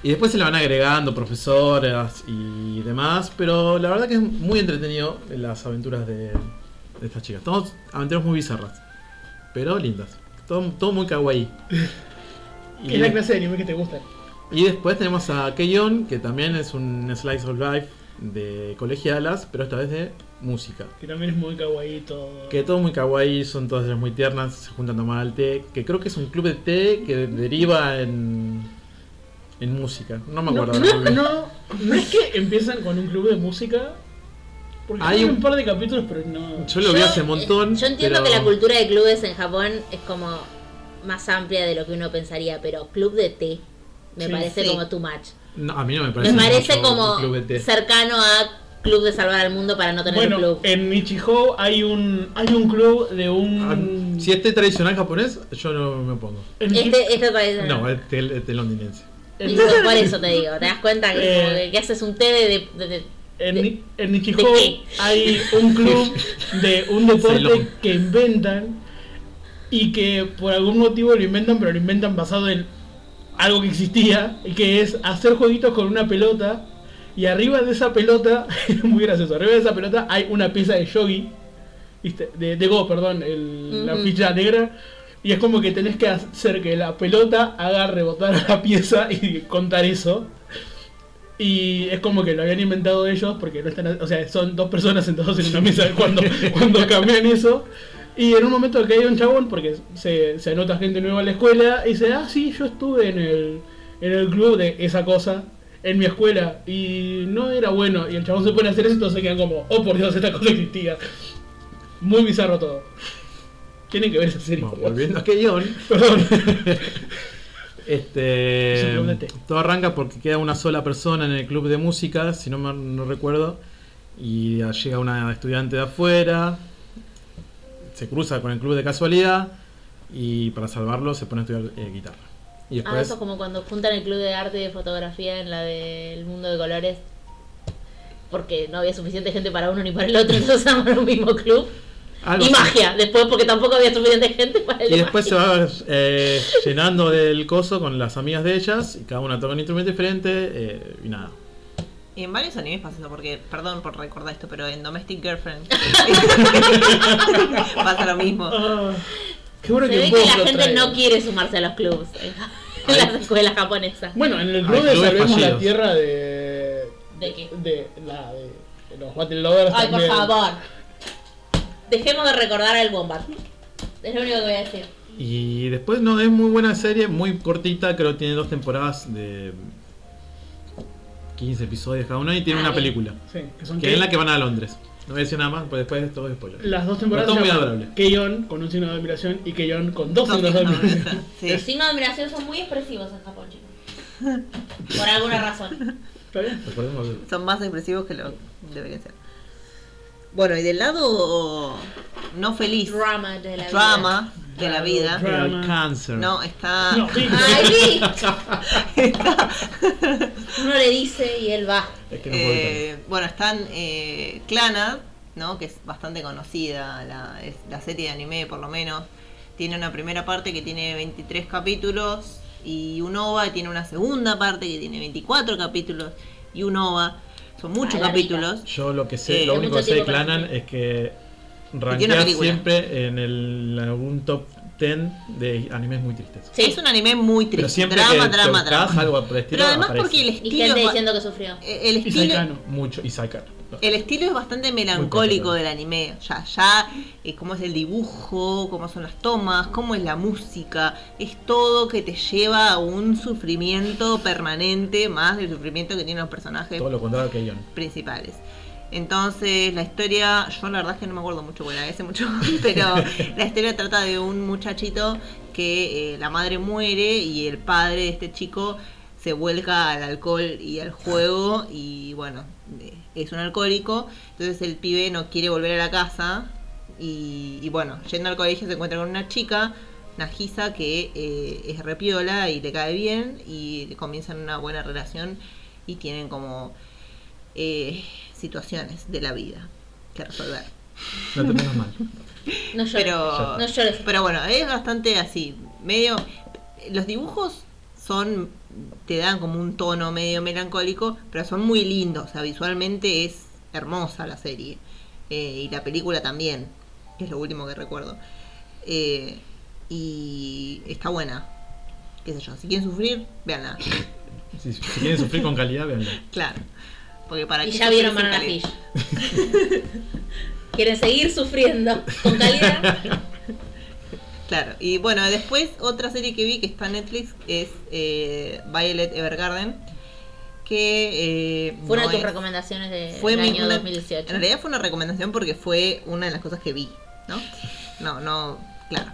y después se le van agregando profesoras y demás. Pero la verdad que es muy entretenido las aventuras de, de estas chicas. Todas aventuras muy bizarras, pero lindas. Todo, todo muy kawaii. Que es la clase de anime que te gusta. Y después tenemos a Keion, que también es un slice of life de colegialas, pero esta vez de música. Que también es muy kawaii todo. Que todo muy kawaii, son todas ellas muy tiernas, se juntan a tomar el té, que creo que es un club de té que deriva en, en música. No me no, acuerdo. no, bien. no, no es que empiezan con un club de música. Porque Hay un- un par de capítulos, pero no. Yo lo vi hace un montón. Yo entiendo pero- que la cultura de clubes en Japón es como más amplia de lo que uno pensaría, pero club de té me Sí, parece sí. como too much. No, a mí no me parece. Me parece mucho como un club de té. cercano a club de salvar al mundo para no tener Bueno, un club. en Nichijou hay un hay un club de Ah, un. Si es té tradicional japonés, yo no me opongo. Este, este tradicional. No, el té londinense. por eso te digo, te das cuenta que, Eh, como que- haces un té de, de- de- de- En, en Nichijou ¿de qué? hay un club de un deporte que inventan y que por algún motivo lo inventan, pero lo inventan basado en algo que existía, y que es hacer jueguitos con una pelota. Y arriba de esa pelota, muy gracioso, arriba de esa pelota hay una pieza de yogi, de, de Go, perdón, el- la ficha negra. Y es como que tenés que hacer que la pelota haga rebotar a la pieza y contar eso. Y es como que lo habían inventado ellos porque no están, o sea, son dos personas sentados en una mesa cuando, cuando cambian eso. Y en un momento que hay un chabón, porque se, se anota gente nueva a la escuela, y dice, ah, sí, yo estuve en el, en el club de esa cosa en mi escuela y no era bueno. Y el chabón se pone a hacer eso se quedan como, oh por Dios, esta cosa existía. Muy bizarro todo. Tienen que ver esa serie. Volviendo a Keyon, Perdón. este, todo arranca porque queda una sola persona en el club de música, si no me no recuerdo, y llega una estudiante de afuera, se cruza con el club de casualidad y para salvarlo se pone a estudiar eh, guitarra. Y Ah, después, eso es como cuando juntan el club de arte y de fotografía en la del mundo de colores. Porque no había suficiente gente para uno ni para el otro, entonces armaron un mismo club. Algo Y así. magia, después porque tampoco había suficiente gente para el Y de después se va eh, llenando del coso con las amigas de ellas y cada una toca un instrumento diferente eh, y nada. Y en varios animes pasa eso, porque, perdón por recordar esto, pero en Domestic Girlfriend pasa lo mismo. Ah, qué bueno Se que ve que vos la gente no quiere sumarse a los clubs en en las escuelas japonesas. Bueno, en el club de Salvemos la. Tierra de. ¿De qué? De, la, de, los Battle Lovers. Ay, por favor. Dejemos de recordar al Wombat. Es lo único que voy a decir. Y después no, es muy buena serie, muy cortita, creo que tiene dos temporadas de 15 episodios cada una y tiene Ah, una bien. película. Sí, que son Que es la que van a Londres. No voy a decir nada más, pues después todo es spoiler. Las dos temporadas todo muy llaman adorable. Keion con un signo de admiración y Keion con dos signos de admiración. sí. Los signos de admiración son muy expresivos en Japón, chicos. Por alguna razón. ¿Está bien? Recordemos que- Son más expresivos que lo deberían ser. Bueno, y del lado no feliz, Drama de la vida. drama de la vida, Drama. El cáncer. no, está... No, sí. Ay, vi. está- Uno le dice y él va. Es que no. Eh, bueno, están eh, Clannad, ¿no? que es bastante conocida, la, es la serie de anime por lo menos. Tiene una primera parte que tiene 23 capítulos y un OVA tiene una segunda parte que tiene 24 capítulos y un OVA. Son muchos Ah, capítulos. Yo lo que sé, Eh, lo único que sé de Clanan es que rankea siempre en el, algún top 10 de animes muy tristes. Sí. Es un anime muy Pero triste. siempre Drama, que drama, drama. algo por el estilo Pero además aparece. porque el Y estilo, gente es, ba- diciendo que sufrió. el Y estilo, Saikano. Mucho, y Saikano. El estilo es bastante melancólico del anime. Ya, ya, eh, cómo es el dibujo, cómo son las tomas, cómo es la música. Es todo que te lleva a un sufrimiento permanente, más del sufrimiento que tienen los personajes Todo lo contrario que principales. Entonces, la historia, yo la verdad es que no me acuerdo mucho, bueno, hace mucho, pero la historia trata de un muchachito que eh, la madre muere y el padre de este chico se vuelca al alcohol y al juego y bueno, eh, es un alcohólico, entonces el pibe no quiere volver a la casa y, y bueno, yendo al colegio se encuentra con una chica, Nagisa, que eh, es repiola y le cae bien y comienzan una buena relación y tienen como eh, situaciones de la vida que resolver. No te pongas mal. No llores. Pero, No llores. pero bueno, es bastante así, medio... Los dibujos son, te dan como un tono medio melancólico, pero son muy lindos, o sea, visualmente es hermosa la serie. Eh, y la película también, que es lo último que recuerdo. Eh, y está buena, qué sé yo, si quieren sufrir, véanla. Si, si quieren sufrir con calidad, véanlo. Claro. Porque para Y ya vieron Banana? Fish. ¿Quieren seguir sufriendo con calidad? Claro, y bueno, después otra serie que vi que está en Netflix es eh, Violet Evergarden, que eh, Fue una de tus es- recomendaciones fue mi- año una- 2018. En realidad fue una recomendación porque fue una de las cosas que vi, ¿no? No, no, claro.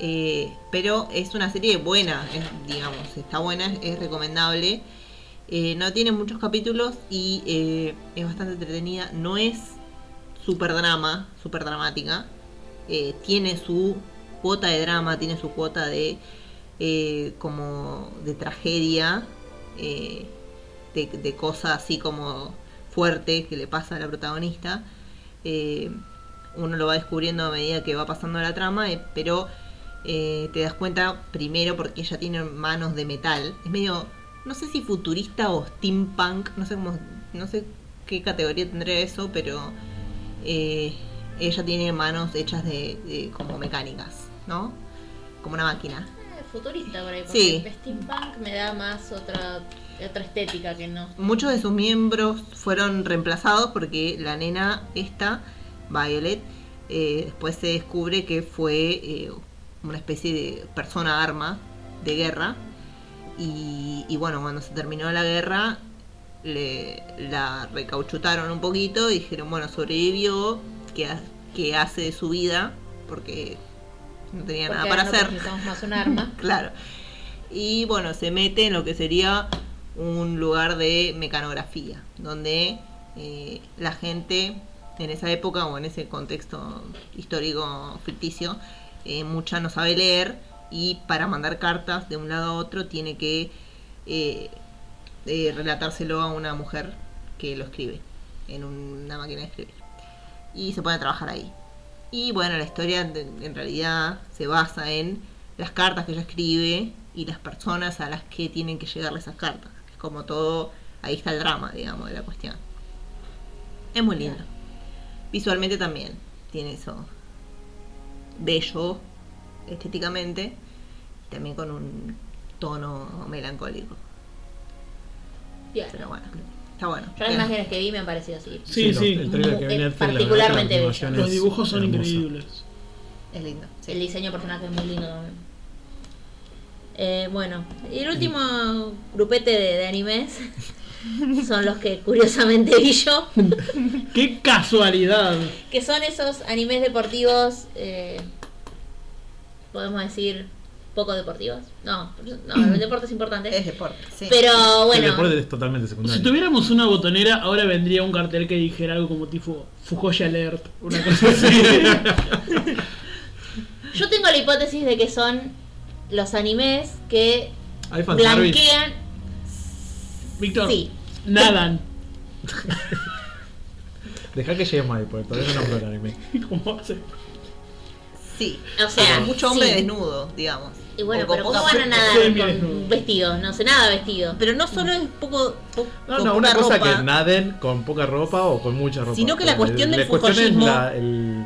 Eh, pero es una serie buena, es, digamos, está buena, es, es recomendable. Eh, no tiene muchos capítulos y eh, es bastante entretenida. No es super drama, super dramática. Eh, tiene su cuota de drama, tiene su cuota de eh, como de tragedia, eh, de, de cosa así como fuerte que le pasa a la protagonista. Eh, uno lo va descubriendo a medida que va pasando la trama, eh, pero te das cuenta primero porque ella tiene manos de metal. Es medio, no sé si futurista o steampunk, no sé cómo, no sé qué categoría tendría eso, pero ella tiene manos hechas de, de como mecánicas, ¿no? Como una máquina. Eh, Futurista por ahí, porque Sí. el steampunk me da más otra, otra estética que no. Muchos de sus miembros fueron reemplazados porque la nena esta, Violet, eh, después se descubre que fue eh, una especie de persona arma de guerra. Y, y bueno, cuando se terminó la guerra, le, la recauchutaron un poquito y dijeron, bueno, sobrevivió, ¿qué, ha- qué hace de su vida? Porque no tenía Porque nada para no hacer. necesitamos más un arma. Claro. Y bueno, se mete en lo que sería un lugar de mecanografía, donde eh, la gente en esa época o en ese contexto histórico ficticio, eh, mucha no sabe leer y para mandar cartas de un lado a otro tiene que eh, eh, relatárselo a una mujer que lo escribe en una máquina de escribir. Y se pone a trabajar ahí. Y bueno, la historia de- en realidad se basa en las cartas que ella escribe y las personas a las que tienen que llegarle esas cartas. Es como todo, ahí está el drama, digamos, de la cuestión. Es muy lindo. Visualmente también tiene eso bello estéticamente, también con un tono melancólico. Bien. Pero bueno, está bueno. Yo las Bien. imágenes que vi me han parecido así. Sí, sí. El trailer que vi en Netflix, la verdad que la particularmente bello. Los dibujos son hermosa. increíbles. Es lindo. sí. El diseño de personaje es muy lindo también. Eh, bueno, y el último grupete de, de animes son los que curiosamente vi yo, ¡Qué casualidad! que son esos animes deportivos, eh, podemos decir, poco deportivos. No, no, el deporte es importante. Es deporte, sí. Pero El bueno, deporte es totalmente secundario. Si tuviéramos una botonera, ahora vendría un cartel que dijera algo como tipo Fujoshi Alert, una cosa así. yo tengo la hipótesis de que son los animes que blanquean. Víctor, Sí. nadan. Deja que llegue Mai, porque todavía no nombro el anime. ¿Cómo hace? Sí. O sea, mucho hombre sí. desnudo, digamos. Y bueno, pero ¿cómo van a nadar con vestidos? No sé nada vestido. Pero no solo es poco, po- No, con no, una cosa ropa, que naden con poca ropa o con mucha ropa. Sino que la cuestión del cuestión es fujollismo- la- el,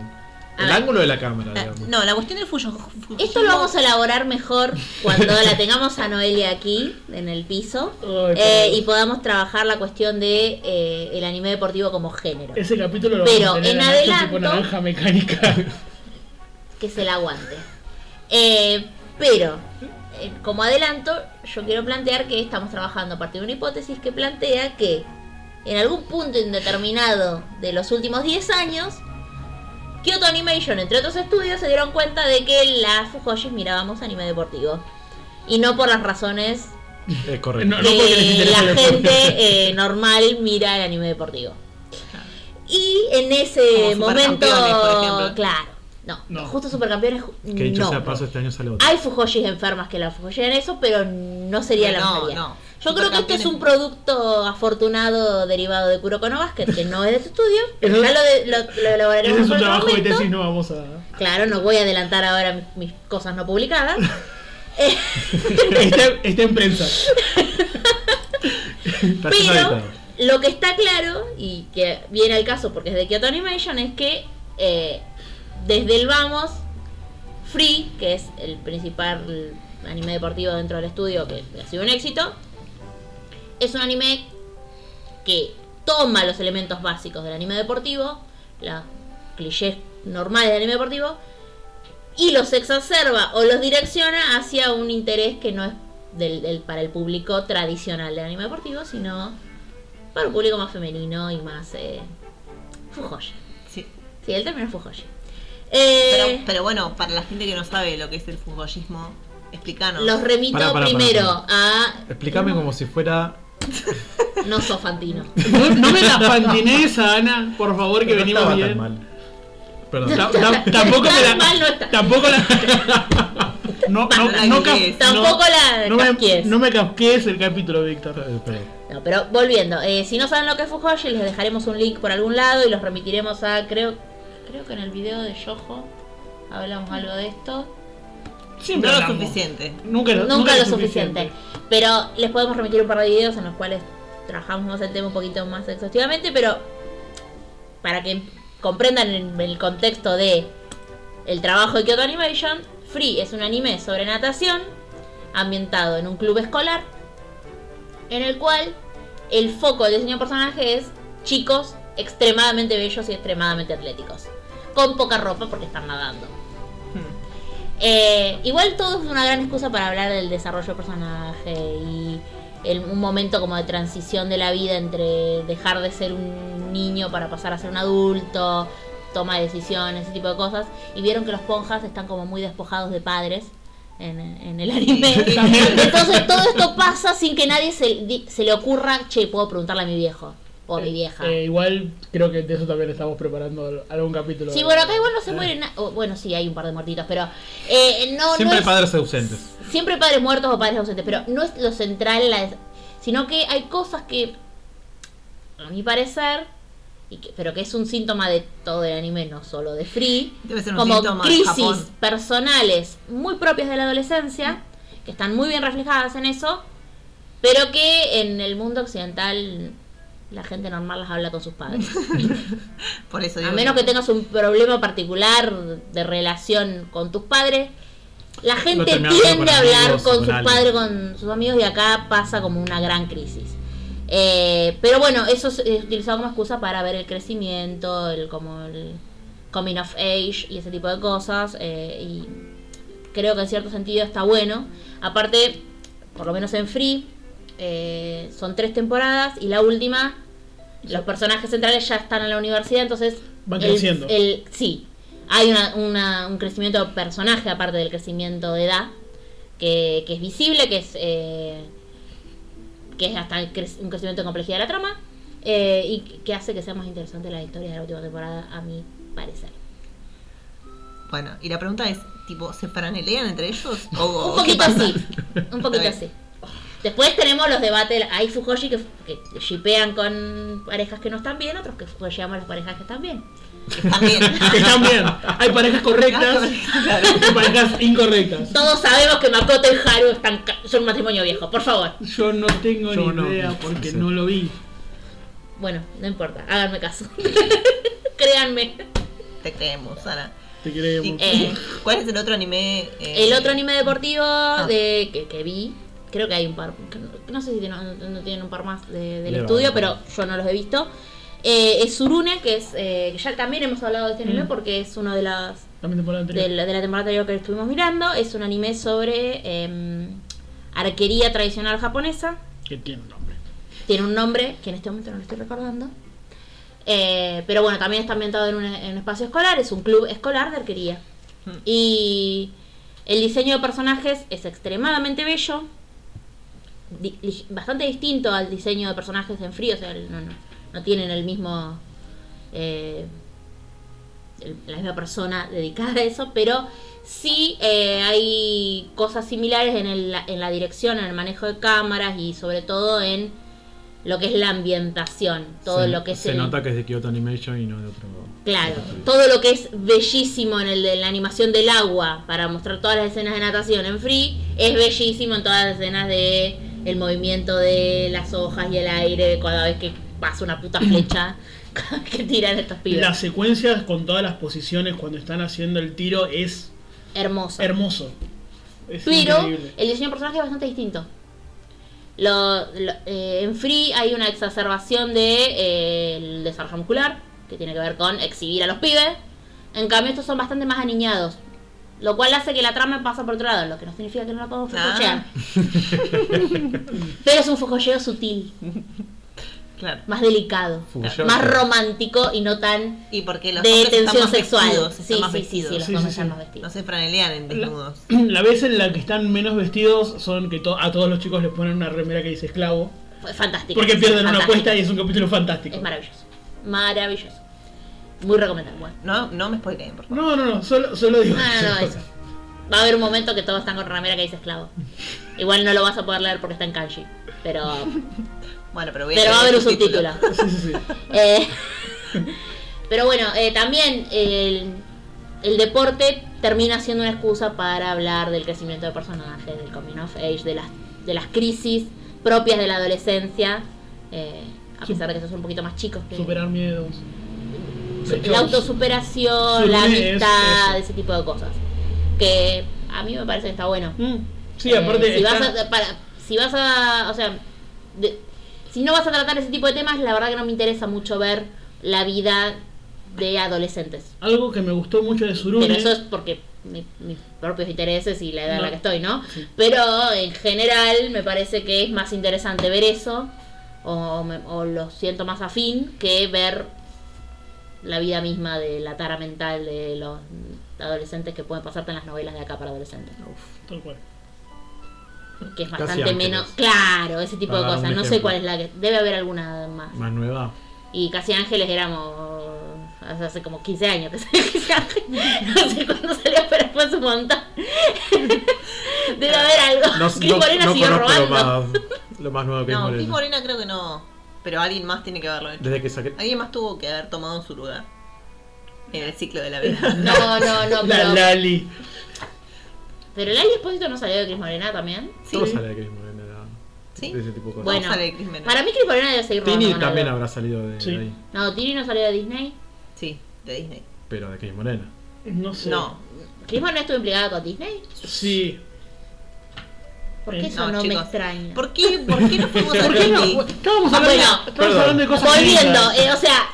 el ver. ángulo de la cámara, digamos. No, la cuestión del fuyo. Esto lo vamos a elaborar mejor cuando la tengamos a Noelia aquí, en el piso, Ay, eh, y podamos trabajar la cuestión de eh, el anime deportivo como género. Ese capítulo lo Pero vamos a tener en a Nacho tipo adelanto- naranja mecánica. Que se la aguante. Eh, pero, eh, como adelanto, yo quiero plantear que estamos trabajando a partir de una hipótesis que plantea que en algún punto indeterminado de los últimos 10 años, Kyoto Animation, entre otros estudios, se dieron cuenta de que las Fujoshis mirábamos anime deportivo. Y no por las razones correcto. No, no que la gente eh, normal mira el anime deportivo. Y en ese Como momento, Supercampeones, por ejemplo. claro, no, No. justo supercampeones, Que dicho no. sea paso, este año sale otro. Hay Fujoshis enfermas que la Fujoshi en eso, pero no sería la No, mayoría. no. Yo creo que esto es un producto afortunado derivado de Kuroko no Basket, que no es de este estudio, pero ya lo, de- lo, lo elaboraremos Ese es en un trabajo de momento. tesis, no vamos a. Claro, no voy a adelantar ahora mis, mis cosas no publicadas. Eh, está, está en prensa. Pero lo que está claro, y que viene al caso porque es de Kyoto Animation, es que eh, desde el vamos, Free, que es el principal anime deportivo dentro del estudio, que ha sido un éxito, es un anime que toma los elementos básicos del anime deportivo, los clichés normales del anime deportivo, y los exacerba o los direcciona hacia un interés que no es del, del- para el público tradicional del anime deportivo, sino para un público más femenino y más eh, fujoshi. Sí. Sí, el término es fujoshi. Eh, Pero, pero bueno, para la gente que no sabe lo que es el fujollismo, explícanos. los remito primero a... Explícame como si fuera. No sos Fantino. No, no me la fantines a Ana, por favor, que no venimos estaba bien. tan mal. Perdón. Ta- ta- tampoco me la. mal no está. Tampoco la. No, no, La no, no- Tampoco la no me, no me casquees el capítulo, Víctor. Eh, pero- No, pero volviendo, eh, si no saben lo que es Fujoshi, les dejaremos un link por algún lado y los remitiremos a, creo, creo que en el video de Yojo hablamos algo de esto. Siempre no lo hablamos. suficiente. Nunca, lo- Nunca lo suficiente. Pero les podemos remitir un par de videos en los cuales trabajamos más el tema un poquito más exhaustivamente, pero para que comprendan el, el contexto de el trabajo de Kyoto Animation, Free es un anime sobre natación ambientado en un club escolar en el cual el foco del diseño de personaje es chicos extremadamente bellos y extremadamente atléticos, con poca ropa porque están nadando. Hmm. Eh, igual todo es una gran excusa para hablar del desarrollo del personaje y el- un momento como de transición de la vida entre dejar de ser un niño para pasar a ser un adulto, toma de decisiones, ese tipo de cosas. Y vieron que los ponjas están como muy despojados de padres en, en el anime. Entonces todo esto pasa sin que nadie se, se le ocurra, che, puedo preguntarle a mi viejo o a mi vieja. Eh, igual creo que de eso también estamos preparando algún capítulo. Sí, de- bueno, acá igual no se Eh. muere na- o, Bueno, sí, hay un par de muertitos, pero eh, no, Siempre no es- padres ausentes. siempre hay padres muertos o padres ausentes, pero no es lo central, la des- sino que hay cosas que, a mi parecer, y que- pero que es un síntoma de todo el anime, no solo de Free, Debe ser un como síntoma de crisis Japón. personales muy propias de la adolescencia, que están muy bien reflejadas en eso, pero que en el mundo occidental la gente normal las habla con sus padres. Por eso A digo menos que tengas un problema particular de relación con tus padres, la gente tiende a hablar amigos, con con sus padres, con sus amigos, y acá pasa como una gran crisis. Eh, pero bueno, eso es, es utilizado como excusa para ver el crecimiento, el como el coming of age y ese tipo de cosas. eh, y creo que en cierto sentido está bueno. Aparte, por lo menos en Free, eh, son tres temporadas y la última, los personajes centrales ya están en la universidad, entonces... Van el- creciendo. el- sí, hay una, una- un crecimiento de personaje aparte del crecimiento de edad, que, que es visible, que es... eh, que es hasta cre- un crecimiento de complejidad de la trama eh, y que hace que sea más interesante la historia de la última temporada, a mi parecer. Bueno, y la pregunta es, tipo, ¿se franelean entre ellos? ¿O, Un poquito así. Un poquito así. Después tenemos los debates. Hay Fujoshi que, que shipean con parejas que no están bien, otros que shipeamos las parejas que están bien. También. Que están bien. Hay parejas correctas y parejas incorrectas. Todos sabemos que Makoto y Haru están, son un matrimonio viejo, por favor. Yo no tengo Yo ni no. idea porque Sí. no lo vi. Bueno, no importa, háganme caso. Créanme. Te creemos, Sara. Te creemos. ¿Y Eh. ¿Cuál es el otro anime? eh, El otro anime deportivo de que, que vi, creo que hay un par, no, sé si tienen, no, tienen un par más de- del Le estudio, va. pero yo no los he visto. Eh, es Surune, que es eh, ya también hemos hablado de este anime Mm. porque es uno de las de la, de la temporada anterior que estuvimos mirando. Es un anime sobre em, arquería tradicional japonesa. Que tiene un nombre. Tiene un nombre que en este momento no lo estoy recordando. Eh, pero bueno, también está ambientado en un, en un espacio escolar. Es un club escolar de arquería. Mm. Y el diseño de personajes es extremadamente bello. Di- bastante distinto al diseño de personajes en frío. O sea, no, no, no tienen el mismo. eh, el- la misma persona dedicada a eso, pero sí eh, hay cosas similares en, el- en la dirección, en el manejo de cámaras y sobre todo en lo que es la ambientación, todo se, lo que es se el, nota que es de Kyoto Animation y no de otro. Claro, todo lo que es bellísimo en el de la animación del agua para mostrar todas las escenas de natación en Free es bellísimo en todas las escenas de el movimiento de las hojas y el aire cada vez que pasa una puta flecha que tiran estos pibes. Las secuencias con todas las posiciones cuando están haciendo el tiro es Hermoso. hermoso. Es Pero increíble. el diseño de personaje es bastante distinto. Lo- lo- eh, en Free hay una exacerbación de eh, el desarrollo muscular, que tiene que ver con exhibir a los pibes. En cambio, estos son bastante más aniñados. Lo cual hace que la trama pasa por otro lado, lo que no significa que no la podamos Ah. focochear. Pero es un fococheo sutil, Claro. más delicado, más romántico y no tan Y porque los de tensión sexual. vestidos, sí, más sí, sí, vestidos. sí, los Sí, hombres sí, están sí. más No vestidos. se franelean en desnudos. La vez en la que están menos vestidos son que to- a todos los chicos les ponen una remera que dice esclavo. Fantástico. Porque pierden una fantástico. apuesta y es un capítulo fantástico. Es maravilloso. Maravilloso. Muy recomendable. Bueno. No, no me spoileen, por favor. No, no, no, solo, solo digo No, no, no, eso. Va a haber un momento que todos están con ramera que dice esclavo. Igual no lo vas a poder leer porque está en kanji. Pero, Bueno, pero voy a pero va a haber un subtítulo. Sí, sí, sí. Eh, pero bueno, eh, también el, el deporte termina siendo una excusa para hablar del crecimiento de personajes, del coming of age, de las, de las crisis propias de la adolescencia, eh, a pesar de que son un poquito más chicos. Que, Superar miedos. Hecho, la autosuperación, la es amistad, ese tipo de cosas. Que a mí me parece que está bueno. Mm, Sí, Eh, aparte. si, está- vas a, para, si vas a. O sea. de- si no vas a tratar ese tipo de temas, la verdad que no me interesa mucho ver la vida de adolescentes. Algo que me gustó mucho de Surune. Pero eso es porque mi- mis propios intereses y la edad en la No. que estoy, ¿no? Sí. Pero en general me parece que es más interesante ver eso, o, me- o lo siento más afín, que ver la vida misma de la tara mental de los adolescentes que pueden pasarte en las novelas de acá para adolescentes. Uf, tal cual. Que es Casi bastante Ángeles. claro, Claro, ese tipo de Para cosas. No sé cuál es la que. Debe haber alguna más. Más nueva. Y Casi Ángeles éramos. hace- como 15 años que salió Casi Ángeles. No sé cuándo salió, pero fue un montón. Debe haber algo. No, Cris no- Morena no siguió lo robando. más, lo más nuevo que No. Cris Morena creo que no. Pero alguien más tiene que haberlo hecho. Desde que saqué. Alguien más tuvo que haber tomado su lugar. En el ciclo de la vida. No, no, no, La pero. Lali. Pero el Ali Espósito no salió de Cris Morena también. Sí. Todo sale de Chris Morena. era- ¿Sí? De ese tipo de cosas. Bueno, sale Cris Morena? Para mí Cris Morena debe seguir. Tini también habrá salido de, Sí. de ahí. No, Tini no salió de Disney. Sí, de Disney. Pero de Chris Morena. No sé. No, Cris Morena estuvo implicada con Disney. Sí. ¿Por qué Eh, eso no, no, me extraña? ¿por qué, ¿por qué no fuimos a ¿Por qué no? Estábamos hablando, bueno, estábamos hablando de cosas Volviendo, eh, o sea,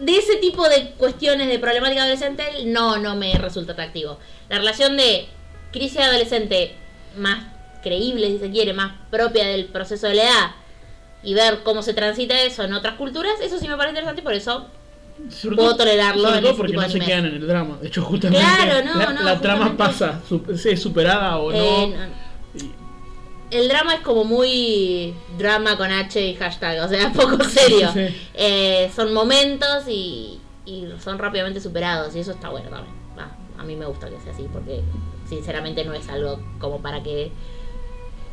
de ese tipo de cuestiones de problemática adolescente, no, no me resulta atractivo. La relación de crisis adolescente más creíble, si se quiere, más propia del proceso de la edad, y ver cómo se transita eso en otras culturas, eso sí me parece interesante, y por eso Sobre puedo todo- tolerarlo sobre en todo porque tipo no se quedan en el drama. De hecho, justamente. Claro, no, la, no, la trama pasa, su- sí, es superada o eh, no. El drama es como muy drama con H y hashtag, o sea, poco serio. Sí. Eh, son momentos y, y son rápidamente superados y eso está bueno también. Va, a mí me gusta que sea así porque sinceramente no es algo como para que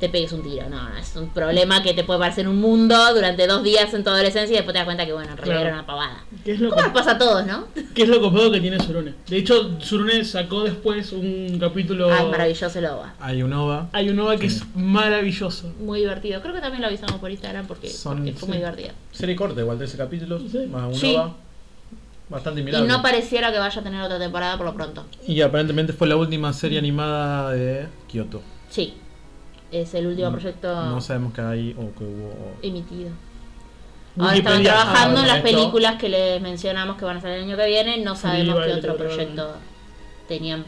te pegues un tiro, no, no, es un problema que te puede parecer un mundo durante dos días en tu adolescencia y después te das cuenta que bueno, en realidad Claro. era una pavada. ¿Qué es lo ¿Cómo nos que- pasa a todos, no? ¿Qué es lo copado que tiene Surune? De hecho, Surune sacó después un capítulo. Ah, maravilloso el OVA. Hay un OVA. Hay un OVA que es maravilloso. Muy divertido. Creo que también lo avisamos por Instagram porque, Son- porque fue muy divertido. Serie corta, igual 13 capítulos. Sí. Más un Sí. OVA. Bastante Y mirable. no pareciera que vaya a tener otra temporada por lo pronto. Y aparentemente fue la última serie animada de Kyoto. Sí. Es el último No- proyecto No sabemos qué hay o que hubo. o- emitido. Ahora estaban Wikipedia. trabajando en las esto- películas que les mencionamos que van a salir el año que viene. No sabemos qué otro proyecto tenían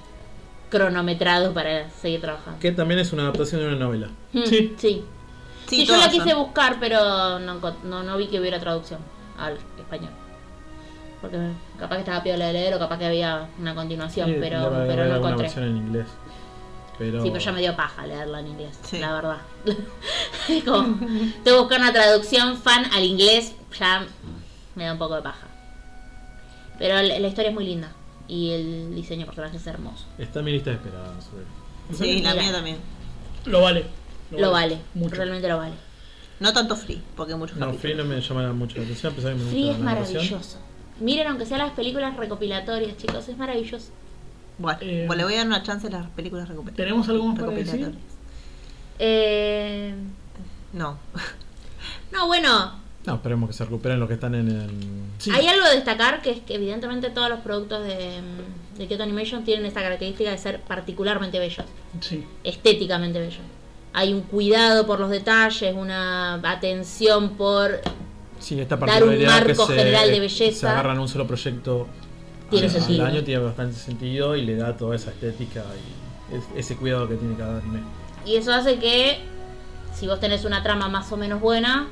cronometrado para seguir trabajando. Que también es una adaptación de una novela. Mm, Sí. sí. Sí, Sí, yo la quise son. buscar, pero no, no, no vi que hubiera traducción al español. Porque capaz que estaba piola de leer o capaz que había una continuación, Sí, pero, pero no encontré. versión en inglés. Pero... Sí, pero ya me dio paja leerla en inglés, Sí. la verdad. Es como, tengo que buscar una traducción fan al inglés, ya me da un poco de paja. Pero la, la historia es muy linda y el diseño de personajes es hermoso. Está en mi lista de espera. sobre- Sí, la mía también. Lo vale. Lo vale, Mucho. realmente lo vale. No tanto free, porque hay muchos No, Free no me llama mucho la atención, a pesar de que me Free gusta es la narración. maravilloso. Miren, aunque sean las películas recopilatorias, chicos, es maravilloso. Bueno, Eh, bueno, le voy a dar una chance a las películas recuper- ¿Tenemos algo más para decir? recopilatorias. Eh, No. no, bueno, No, esperemos que se recuperen los que están en el. Sí. Hay algo a destacar que es que evidentemente todos los productos de, mm, de Kyoto Animation tienen esta característica de ser particularmente bellos, Sí. estéticamente bellos. Hay un cuidado por los detalles, una atención por... Sí, esta Dar un marco se, general de belleza. se agarran un solo proyecto Tiene sentido. al año, tiene bastante sentido y le da toda esa estética y es- ese cuidado que tiene cada anime. Y eso hace que si vos tenés una trama más o menos buena,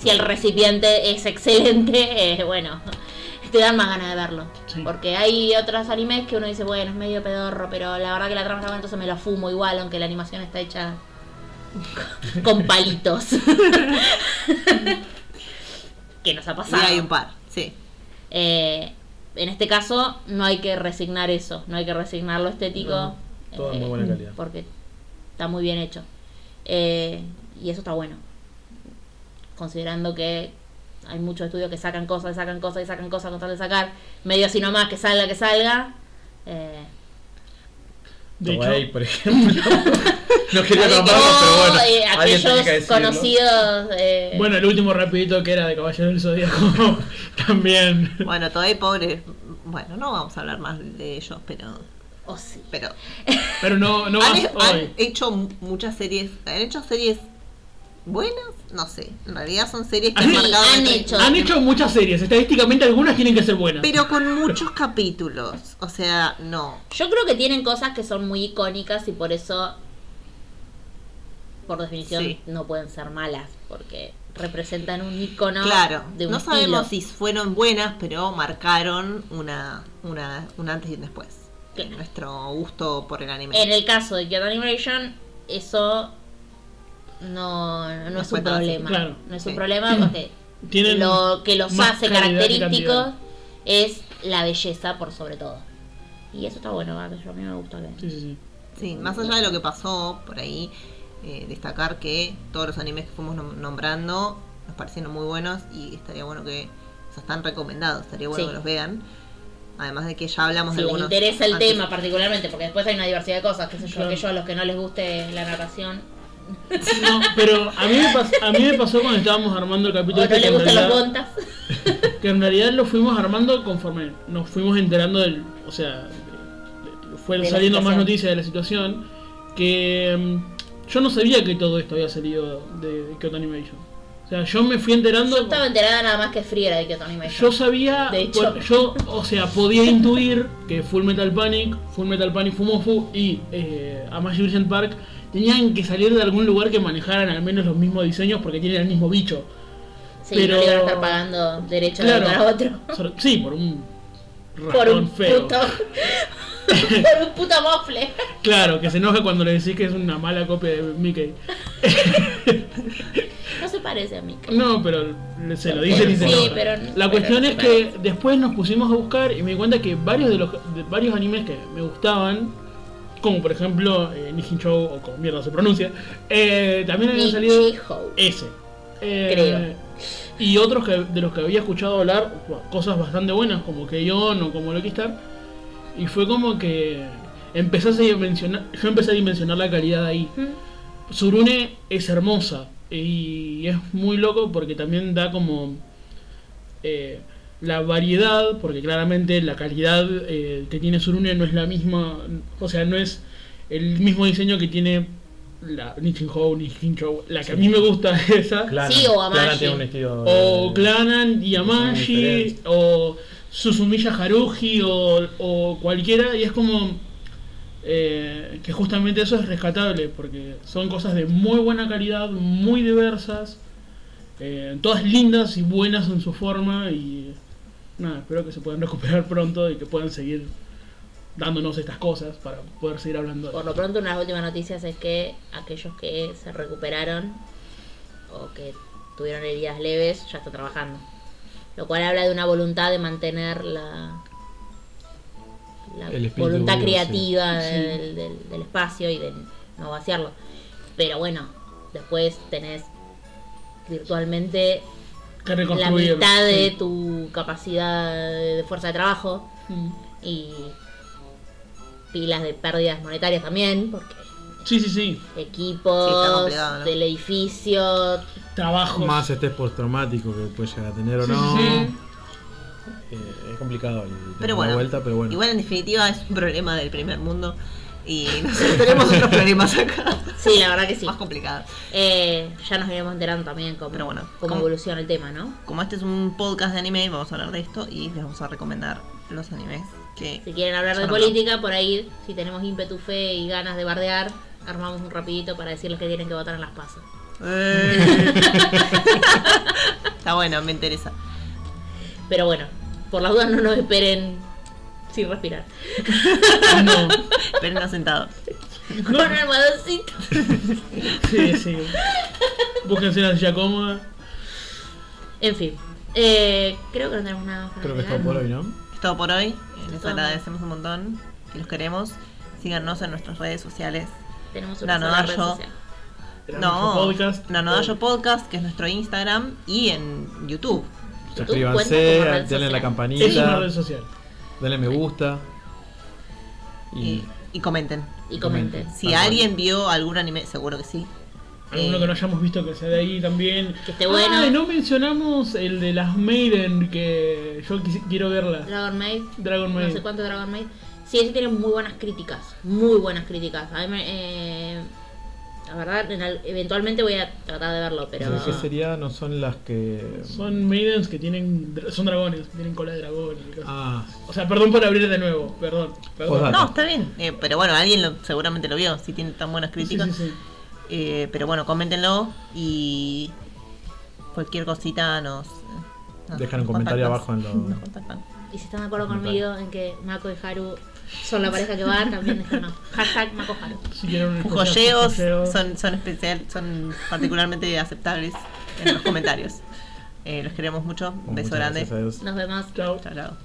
si el recipiente es excelente, eh, bueno, te dan más ganas de verlo. Sí. Porque hay otros animes que uno dice, bueno, es medio pedorro, pero la verdad que la trama está buena, entonces me lo fumo igual, aunque la animación está hecha con palitos. que nos ha Y pasado. hay un par, sí. Eh, en este caso, no hay que resignar eso, no hay que resignar lo estético. No, todo de muy buena calidad. Porque está muy bien hecho. Eh, y eso está bueno. Considerando que hay muchos estudios que sacan cosas, sacan cosas y sacan cosas con tal de sacar, medio así nomás, que salga, que salga. Eh, De Toei, hecho, por ejemplo. no quería o nombrarlos, pero bueno. eh, aquellos que conocidos. eh, bueno, el último rapidito que era de Caballero del Zodíaco también. Bueno, todavía pobre. Bueno, no vamos a hablar más de ellos, pero. oh, sí. pero Pero no, no han, han hoy. hecho mu- muchas series. Han hecho series buenas, no sé. En realidad son series que han marcado. han hecho. Han hecho muchas series, estadísticamente algunas tienen que ser buenas. Pero con muchos capítulos. O sea, no. Yo creo que tienen cosas que son muy icónicas y por eso, por definición, Sí. no pueden ser malas, porque representan un icono Claro, de un no sabemos si fueron buenas, pero marcaron una, una, un antes y un después. Claro. Nuestro gusto por el anime. En el caso de Kyoto Animation, eso no, no No es un problema. claro. No es Sí. un problema porque Tienen lo que los hace que característicos es la belleza por sobre todo. Y eso está bueno, que a mí me gusta que... Sí, sí, sí. Sí, más allá de lo que pasó por ahí, eh, destacar que todos los animes que fuimos nom- nombrando nos parecieron muy buenos y estaría bueno que, o sea, están recomendados, estaría bueno Sí. que los vean. Además de que ya hablamos Si de les algunos. interesa el antes. tema particularmente, porque después hay una diversidad de cosas, qué sé yo, Claro. que yo a los que no les guste la narración, No, pero a mí, me pas- a mí me pasó cuando estábamos armando el capítulo que, en gustan bontas. que en realidad lo fuimos armando conforme nos fuimos enterando del. O sea, de- de- fue De la saliendo más noticias de la situación. Que mm, yo no sabía que todo esto había salido de, de Kyoto Animation. O sea, yo me fui enterando. Yo estaba enterada nada más que friera de Kyoto Animation. Yo sabía, De hecho. bueno, yo, o sea, podía intuir que Full Metal Panic, Full Metal Panic Fumofu y eh, Amashi Vision Park tenían que salir de algún lugar que manejaran al menos los mismos diseños porque tienen el mismo bicho. sí, pero- no iban a estar pagando derechos Claro. de a otro. Sí, por un Por un feo. puto. por un puto mofle. Claro, que se enoja cuando le decís que es una mala copia de Mickey. No se parece a mí. No, pero se lo dicen y se Sí, enoja. pero- La pero cuestión no es que después nos pusimos a buscar y me di cuenta que varios de los de varios animes que me gustaban, como por ejemplo eh, Nijin Show o como mierda se pronuncia, eh, también habían salido ese. Eh, Creo. Y otros que, de los que había escuchado hablar, cosas bastante buenas, como Keion o como Lucky Star. Y fue como que empecé a dimensionar, yo empecé a dimensionar la calidad ahí. Mm. Surune es hermosa y es muy loco porque también da como eh, la variedad, porque claramente la calidad eh, que tiene Surune no es la misma, o sea, no es el mismo diseño que tiene la Nichin Hou, Nichin Show, la que a mí me gusta es esa, Clanan. Sí, o Amashi. O Clanan y Amashi, o Susumiya Haruhi, o, o cualquiera, y es como eh, que justamente eso es rescatable, porque son cosas de muy buena calidad, muy diversas, eh, todas lindas y buenas en su forma, y nada, espero que se puedan recuperar pronto y que puedan seguir dándonos estas cosas para poder seguir hablando de Por lo pronto, una de las últimas noticias es que aquellos que se recuperaron o que tuvieron heridas leves ya están trabajando. Lo cual habla de una voluntad de mantener la, voluntad creativa sí. Del, del- del espacio y de no vaciarlo. Pero bueno, después tenés virtualmente que la mitad de Sí. tu capacidad de fuerza de trabajo Mm. y pilas de pérdidas monetarias también, porque Sí, sí, sí. Sí, equipos ¿no? del edificio, Trabajos. Más estrés postraumático que puede llegar a tener o Sí, no. sí, Eh, es complicado el Pero bueno, la vuelta, pero bueno. igual en definitiva es un problema del primer mundo y nosotros tenemos otros problemas acá. sí, la verdad que sí. Más complicados. Eh, ya nos iremos enterando también cómo, Pero bueno, cómo evoluciona el tema, ¿no? Como este es un podcast de anime, vamos a hablar de esto y les vamos a recomendar los animes que Si quieren hablar de no política, por ahí, si tenemos ímpetu, fe y ganas de bardear, armamos un rapidito para decirles que tienen que votar en las pasas. Eh. Está bueno, me interesa. Pero bueno, por las dudas no nos esperen sin respirar. No. Esperen sentados. Con un almohadoncito. Sí, sí. Búsquense una silla cómoda. En fin, eh, creo que no tenemos nada más para Creo que es todo por hoy, ¿no? Es todo por hoy. Les Todo. agradecemos un montón. Que los queremos. Síganos en nuestras redes sociales. Tenemos una No, no, red yo- social. No, podcast. Nanodayo Podcast, que es nuestro Instagram, y en YouTube. Suscríbanse, denle la Es una campanita, red social. Denle me gusta. Y, y comenten. Y comenten. Si Tal cual. alguien vio algún anime, seguro que sí. Alguno Eh, que no hayamos visto que sea de ahí también. Que esté bueno. Ah, no mencionamos el de las Maiden, que yo quiero verla. Dragon Maid. Dragon No Maid. sé cuánto Dragon Maid. Sí, ese tiene muy buenas críticas. Muy buenas críticas. A mí me- eh, la verdad, en al- eventualmente voy a tratar de verlo, pero. ¿Qué sería? No son las que. Son Maidens que tienen. Son dragones, tienen cola de dragón. y cosas. Ah, O sea, perdón por abrir de nuevo, perdón. No, está bien. eh, pero bueno, alguien lo- seguramente lo vio, si tiene tan buenas críticas. sí, sí. Eh, pero bueno, coméntenlo y cualquier cosita nos. nos Dejan un comentario abajo en lo- Nos contactan. Y si están de acuerdo conmigo en que Mako y Haru son la pareja que va, también déjenos. Hashtag Mako Haru. Si quieren un Joyeos joyeo. son, son especial, son particularmente aceptables en los comentarios. Eh, los queremos mucho. Un beso grande. Nos vemos. Chao. Chao, chao.